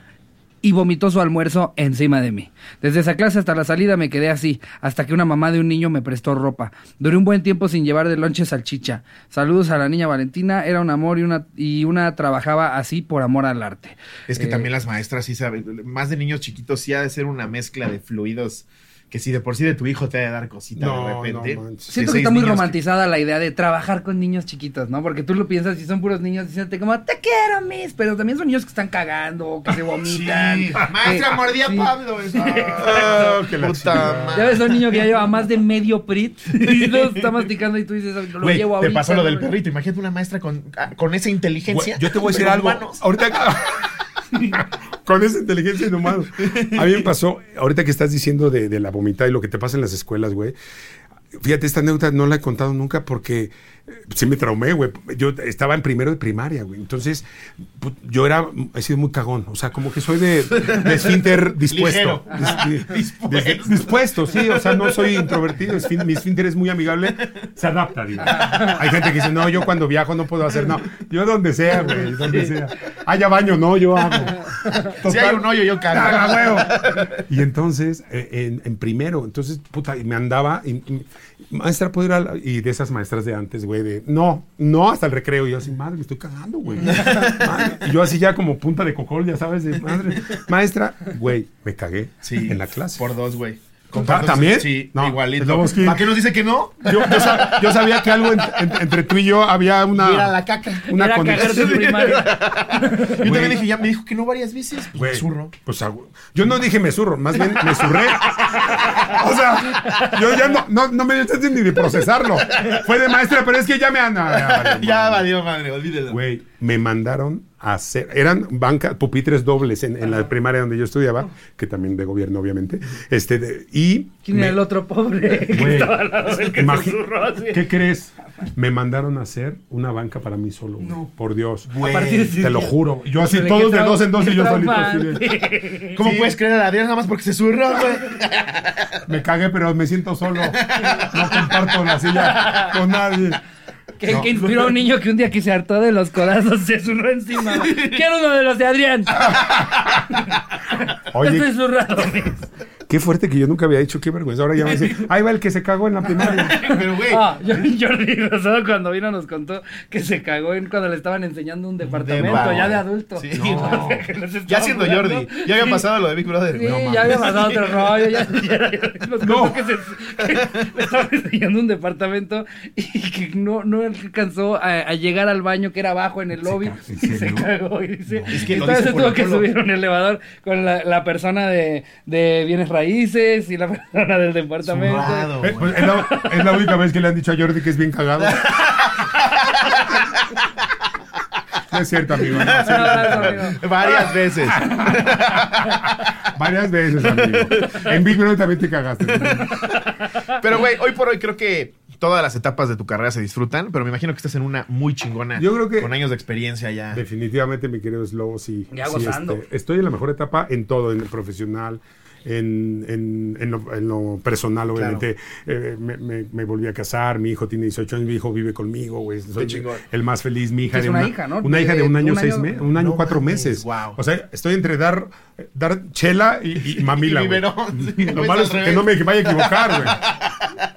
Y vomitó su almuerzo encima de mí. Desde esa clase hasta la salida me quedé así, hasta que una mamá de un niño me prestó ropa. Duré un buen tiempo sin llevar de lonche salchicha. Saludos a la niña Valentina, era un amor y una, y una trabajaba así por amor al arte. Es que Eh, también las maestras sí saben, más de niños chiquitos sí ha de ser una mezcla de fluidos que si de por sí de tu hijo te ha de dar cosita No, de repente. no. Siento que está muy romantizada la idea de trabajar con niños chiquitos, ¿no? Porque tú lo piensas y son puros niños diciéndote como, te quiero, miss, pero también son niños que están cagando, que se vomitan. Sí. Maestra, que- mordí a sí. Pablo. Es- Ah, que la puta. Ya ves a un niño que ya lleva más de medio prit y lo está masticando y tú dices, lo Güey, llevo te pasó lo del perrito. Imagínate una maestra con, ah, con esa inteligencia. Yo te voy a decir algo. humanos. Ahorita. Con esa inteligencia inhumana. A mí me pasó, ahorita que estás diciendo de, la vomitada y lo que te pasa en las escuelas, güey. Fíjate, esta anécdota no la he contado nunca porque sí me traumé, güey. Yo estaba en primero de primaria, güey. Entonces, pu- yo era, he sido muy cagón. O sea, como que soy de, de esfínter dispuesto. Dis- Dispuesto. dis- dispuesto, sí. O sea, no soy introvertido. esfín- Mi esfínter es muy amigable. Se adapta, digo. Hay gente que dice, no, yo cuando viajo no puedo hacer, no. Yo donde sea, güey, donde sea. Haya baño, no, yo hago. Si hay un hoyo, yo cago. Y entonces, eh, en, en primero, entonces, puta, y me andaba, y- y- maestra, ¿puedo ir a la-?" Y de esas maestras de antes, güey, de, no, no, hasta el recreo. Y yo así, madre, me estoy cagando, güey. Y yo así ya como punta de cocol, ya sabes, de, madre. Maestra, güey, me cagué Sí. en la clase. Por dos, güey. Ah, ¿también? Sí, No, igualito. Sloboski. ¿Para qué nos dice que no? Yo, yo sa- yo sabía que algo en- en- entre tú y yo había una, Mira la caca. una conexión. primaria. Yo también dije, ya me dijo que no varias veces. Pues, me zurro. Pues ah, yo no dije me zurro, más bien me zurré. O sea, yo ya no, no, no me dio chance ni de procesarlo. Fue de maestra, pero es que ya me anda. Ya, valió, Ya madre. valió madre, olvídelo. Güey, me mandaron a hacer. Eran bancas, pupitres dobles en, en la primaria donde yo estudiaba, que también de gobierno, obviamente. Este, de- y. ¿Quién me- era el otro pobre? que Güey, estaba al lado del que se imagi- zurró así? ¿Qué crees? Me mandaron a hacer una banca para mí solo. güey. Por Dios. De ese Te lo día. juro. Yo así, todos de dos en dos y yo solito. así de-. ¿Cómo Sí. puedes creer a Adrián nada más porque se zurró, güey? Me cagué, pero me siento solo. No comparto la silla con nadie. Que, No. que inspiró a un niño que un día que se hartó de los codazos se zurró encima. Quiero uno de los de Adrián. Oye, Estoy zurrado. miss. Qué fuerte que yo nunca había dicho, qué vergüenza. Ahora ya me dice, ahí va el que se cagó en la primaria. Pero, güey. Ah, Jordi Rosado cuando vino nos contó que se cagó en cuando le estaban enseñando un departamento va- ya de adulto. Sí, No. Nos estaba Ya siendo jugando. Jordi. Ya había Sí. pasado lo de Big Brother. Sí, No, ya había pasado otro rollo. Ya, ya- ya nos contó No. que, se, que le estaban enseñando un departamento y que no, no alcanzó a, a llegar al baño que era abajo en el lobby ¿en y se cagó. Y dice, es que entonces se tuvo que subir a un elevador con la, la persona de, de bienes raíces y la persona del departamento. Zurrado, Eh, pues, es, la, es la única vez que le han dicho a Jordi que es bien cagado. No es cierto, amigo. no, sí, Un abrazo, amigo. Varias veces. Varias veces, amigo. En Big Brother también te cagaste. Pero, güey, hoy por hoy creo que todas las etapas de tu carrera se disfrutan, pero me imagino que estás en una muy chingona. Yo creo que- Con años de experiencia ya. Definitivamente, mi querido Slobo, sí. Ya sí, gozando. este, estoy en la mejor etapa en todo, en el profesional, en, en- en lo, en lo personal, obviamente. Eh, me, me- me volví a casar, mi hijo tiene 18 años, mi hijo vive conmigo, güey. Soy chingón. el más feliz, mi hija Es de una hija, ¿no? Una hija de De- un año, un seis meses, un año, No cuatro meses. wow. O sea, estoy entre dar, dar chela y, y mamila, Y güey. biberón, sí, Lo pues, malo al es que no me vaya a equivocar, güey.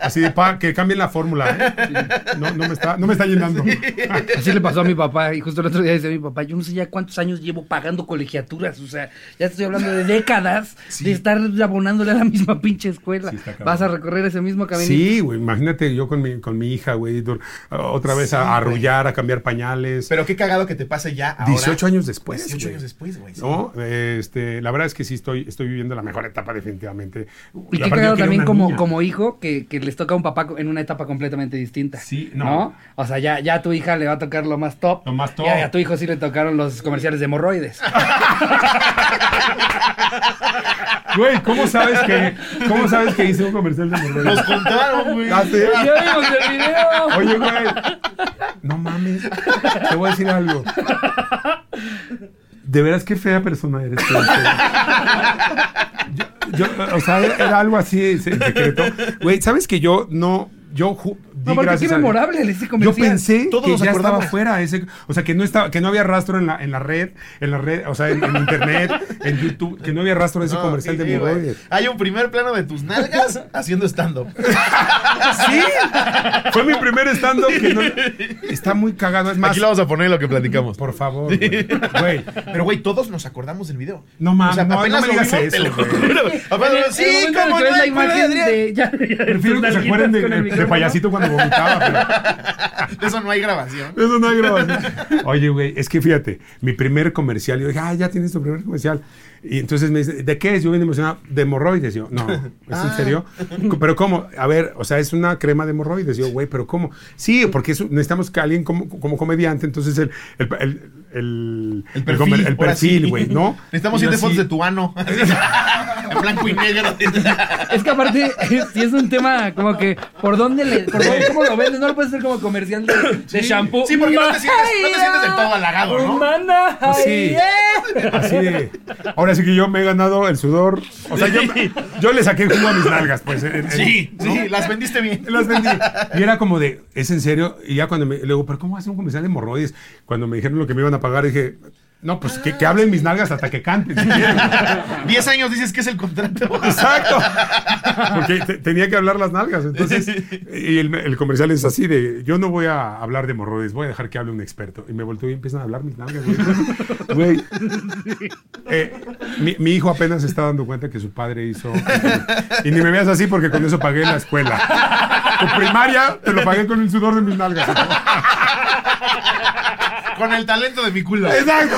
Así de pa, que cambien la fórmula, ¿eh? No, no me está, no me está llenando. Así le pasó a mi papá y justo el otro día dice mi papá, yo no sé ya cuántos años llevo pagando colegiaturas, o sea, ya estoy hablando de décadas de estar abonándole a la misma pinche escuela. Sí. Vas a recorrer ese mismo camino. Sí, güey, imagínate yo con mi, con mi hija, güey, otra vez a, a arrullar, a cambiar pañales. Pero qué cagado que te pase ya ahora. 18 años después. 18 güey. años después, güey. sí. No, este, la verdad es que sí estoy, estoy viviendo la mejor etapa definitivamente. Y qué cagado también como, niña. como hijo que, que les toca a un papá en una etapa completamente distinta. Sí, no. no. O sea, ya, ya a tu hija le va a tocar lo más top. Lo más top. Y a tu hijo sí le tocaron los comerciales de hemorroides. Güey, ¿cómo sabes que, cómo sabes que hice un comercial de Nos hemorroides? contaron, güey. Ah. ¡Ya vimos el video! Oye, güey. No mames. Te voy a decir algo. De veras, qué fea persona eres. Yo, yo, o sea, era algo así en secreto. Güey, ¿sabes que yo no... Yo No, porque qué memorable ese Yo pensé Todos que ya acordamos. estaba fuera ese, o sea, que no estaba, que no había rastro en la, en la red, en la red, o sea, en, en internet, en YouTube, que no había rastro de ese No, comercial sí, de hemorroides. Hay un primer plano de tus nalgas haciendo stand-up. Sí, fue mi primer stand-up que no, está muy cagado, es más, Aquí lo vamos a poner lo que platicamos. por favor, güey. Pero, güey, todos nos acordamos del video. No mames, O sea, no, apenas no me digas te eso, lo juro. Sí, como no la imagen Adrián. de... ya- ya- prefiero que se acuerden de, de payasito cuando vomitaba, pero De eso no hay grabación. eso no hay grabación. Oye, güey, es que fíjate, mi primer comercial, yo dije, ah, ya tienes tu primer comercial. Y entonces me dice, ¿de qué es? Yo bien emocionado, de hemorroides. Yo, no, ¿es Ah. en serio? ¿Pero cómo? A ver, o sea, es una crema de hemorroides. Yo, güey, ¿pero cómo? Sí, porque eso- necesitamos que alguien como, como comediante, entonces el, el, el, el, perfil. el perfil, sí. güey, ¿no? Necesitamos siete fotos de tu ano. en blanco y negro. Es que aparte, si es un tema como que, ¿por dónde le, por dónde, cómo lo vendes? No lo puedes hacer como comercial de, de shampoo. Sí, porque no te sientes- no te sientes del todo halagado, ¿no? Humana, Pues sí. ay, Así de. Ahora sí que yo me he ganado el sudor. O sea, yo, yo le saqué jugo a mis nalgas, pues. en- en- Sí, ¿no? sí, las vendiste bien. Las vendí. Y era como de, ¿es en serio? Y ya cuando me. Le digo, ¿pero cómo hace un comercial de hemorroides? Cuando me dijeron lo que me iban a pagar, dije, no, pues que, que hablen mis nalgas hasta que canten. si quieren". Diez años dices que es el contrato. Exacto. Porque te- tenía que hablar las nalgas. Entonces, y el, el comercial es así de, yo no voy a hablar de hemorroides, voy a dejar que hable un experto. Y me volteo y empiezan a hablar mis nalgas. Güey. Eh, mi, mi hijo apenas se está dando cuenta que su padre hizo... Y ni me veas así porque con eso pagué la escuela. Tu primaria te lo pagué con el sudor de mis nalgas. Con el talento de mi culo. Exacto.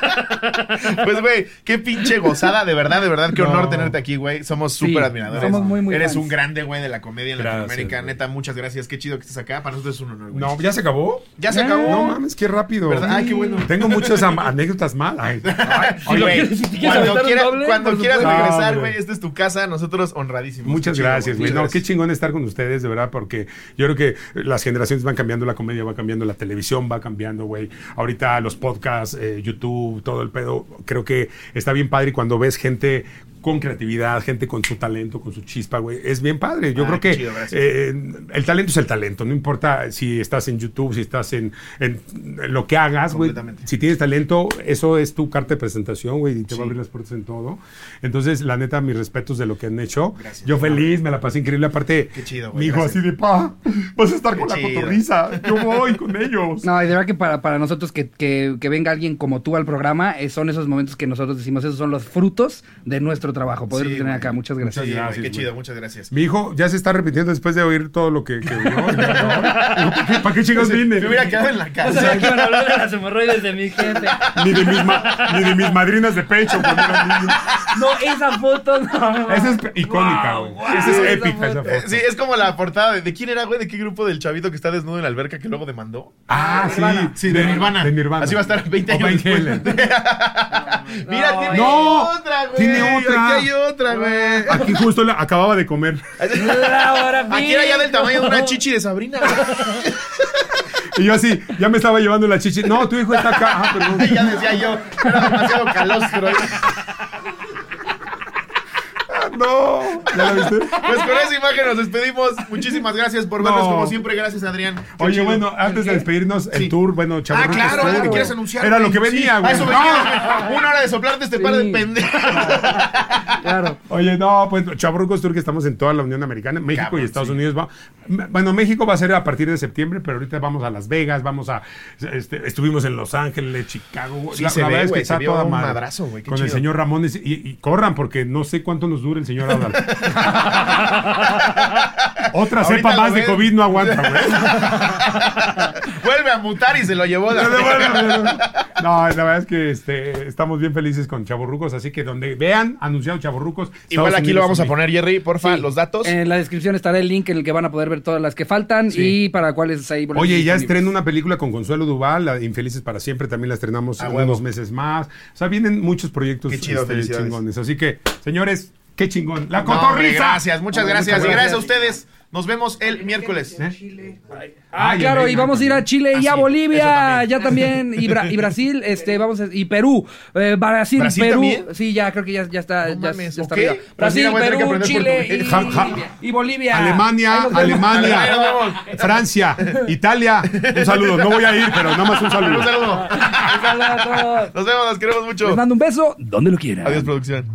Pues, güey, qué pinche gozada, de verdad, de verdad, qué No. honor tenerte aquí, güey. Somos Sí, súper admiradores. somos muy, muy Eres fans. un grande, güey, de la comedia en Gracias, Latinoamérica. Neta, muchas gracias. Qué chido que estés acá. Para nosotros es un honor, güey. No, ¿ya se acabó? Ya se acabó. No mames, qué rápido. ¿Verdad? Ay, qué bueno. Tengo muchas anécdotas quieres cuando, aventar un quiera- doble, cuando quieras regresar, No, güey, esta es tu casa. Nosotros honradísimos. Muchas gracias, güey. No, qué chingón estar con ustedes, de verdad, porque yo creo que las generaciones van cambiando, la comedia va cambiando, la televisión va cambiando, güey. Ahorita los podcasts, eh, YouTube, todo el pedo, creo que está bien padre cuando ves gente con creatividad, gente con su talento, con su chispa, güey, es bien padre. Yo Ah, creo que chido, eh, el talento es el talento, no importa si estás en YouTube, si estás en, en lo que hagas, güey. Si tienes talento, eso es tu carta de presentación, güey, y te va a abrir las puertas en todo. Entonces, la neta, mis respetos de lo que han hecho. Gracias. Yo feliz, me la pasé increíble. Aparte, Qué chido, güey, mi hijo gracias. así de pa, vas a estar Qué con la cotorriza. Yo voy con ellos. No, y de verdad que para, para nosotros que, que, que venga alguien como tú al programa, eh, son esos momentos que nosotros decimos, esos son los frutos de nuestro trabajo. Poder Sí, tener güey. acá. Muchas gracias. Qué güey. chido, muchas gracias. Mi hijo ya se está repitiendo después de oír todo lo que, que oyó. ¿Para qué, chicos vine? Me hubiera quedado en la casa. sabía que iban a hablar de las hemorroides de mi jefe. Ni de, mis ma- ni de mis madrinas de pecho cuando. No, esa foto no. Esa es icónica, güey. wow, esa es esa épica, esa foto. Sí, es como la portada de, ¿de quién era, güey? ¿De qué grupo del chavito que está desnudo en la alberca que luego demandó? Ah, sí. Nirvana. Sí, de, Nirvana. De Nirvana. Así va a estar 20 O años después. Halen. Mira, No, tiene no, otra, güey. tiene otra. Aquí hay otra, güey. Aquí justo la, acababa de comer. Laura Aquí era ya del tamaño de una chichi de Sabrina. güey. Y yo así, ya me estaba llevando la chichi. No, tu hijo está acá. Ah, perdón. ya decía yo, era demasiado calostro. No. ¿Ya la viste? Pues con esa imagen nos despedimos. Muchísimas gracias por vernos No. como siempre. Gracias, Adrián. Qué Oye, chido. bueno, antes de despedirnos, el Sí. tour, bueno, Ah, Chavorrucos claro, algo que quieres anunciar. Era lo que Sí, venía, güey. eso No. venía. Una hora de soplarte este par de Sí. pendejos. Claro. Oye, no, pues Chavorrucos Tour que estamos en toda la Unión Americana, México Cabrón, y Estados sí. Unidos va. Bueno, México va a ser a partir de septiembre, pero ahorita vamos a Las Vegas, vamos a este, estuvimos en Los Ángeles, Chicago. Sí, se ve, verdad güey, se vio toda un madre. madrazo, güey, qué Con el señor Ramón y, y corran porque no sé cuánto nos dure el señor Adal. Otra Ahorita cepa más de. COVID no aguanta, güey. Vuelve a mutar y se lo llevó. la- No, la verdad es que este, estamos bien felices con Chavorrucos, así que donde vean anunciado Chavorrucos. Igual aquí lo vamos a poner, Jerry, porfa, Sí. los datos. En la descripción estará el link en el que van a poder ver todas las que faltan Sí. y para cuáles hay boletos Oye, ya estrena una película con Consuelo Duval, la Infelices para siempre, también la estrenamos A en unos meses más. O sea, vienen muchos proyectos Qué chido, este, chingones. Así que, señores, qué chingón. La cotorriza. gracias, muchas Hombre, gracias. Y gracias a ustedes. Nos vemos el miércoles. ¿Eh? Ah, Ay, claro, y vamos a ir a Chile y Ah, a sí, Bolivia, ya también, y, Bra- y Brasil, este, vamos a, y Perú, eh, Brasil, ¿Brasil Perú, también? sí, ya creo que ya, ya está, No ya, mames, ya está ok. arriba. Pues Brasil, Perú, Chile y. Ja- ja- y Bolivia. Alemania, Alemania. Francia, Italia. Un saludo. No voy a ir, pero nada más un saludo. Un saludo. Un saludo a todos. Nos vemos, nos queremos mucho. Les mando un beso donde lo quieran. Adiós, producción.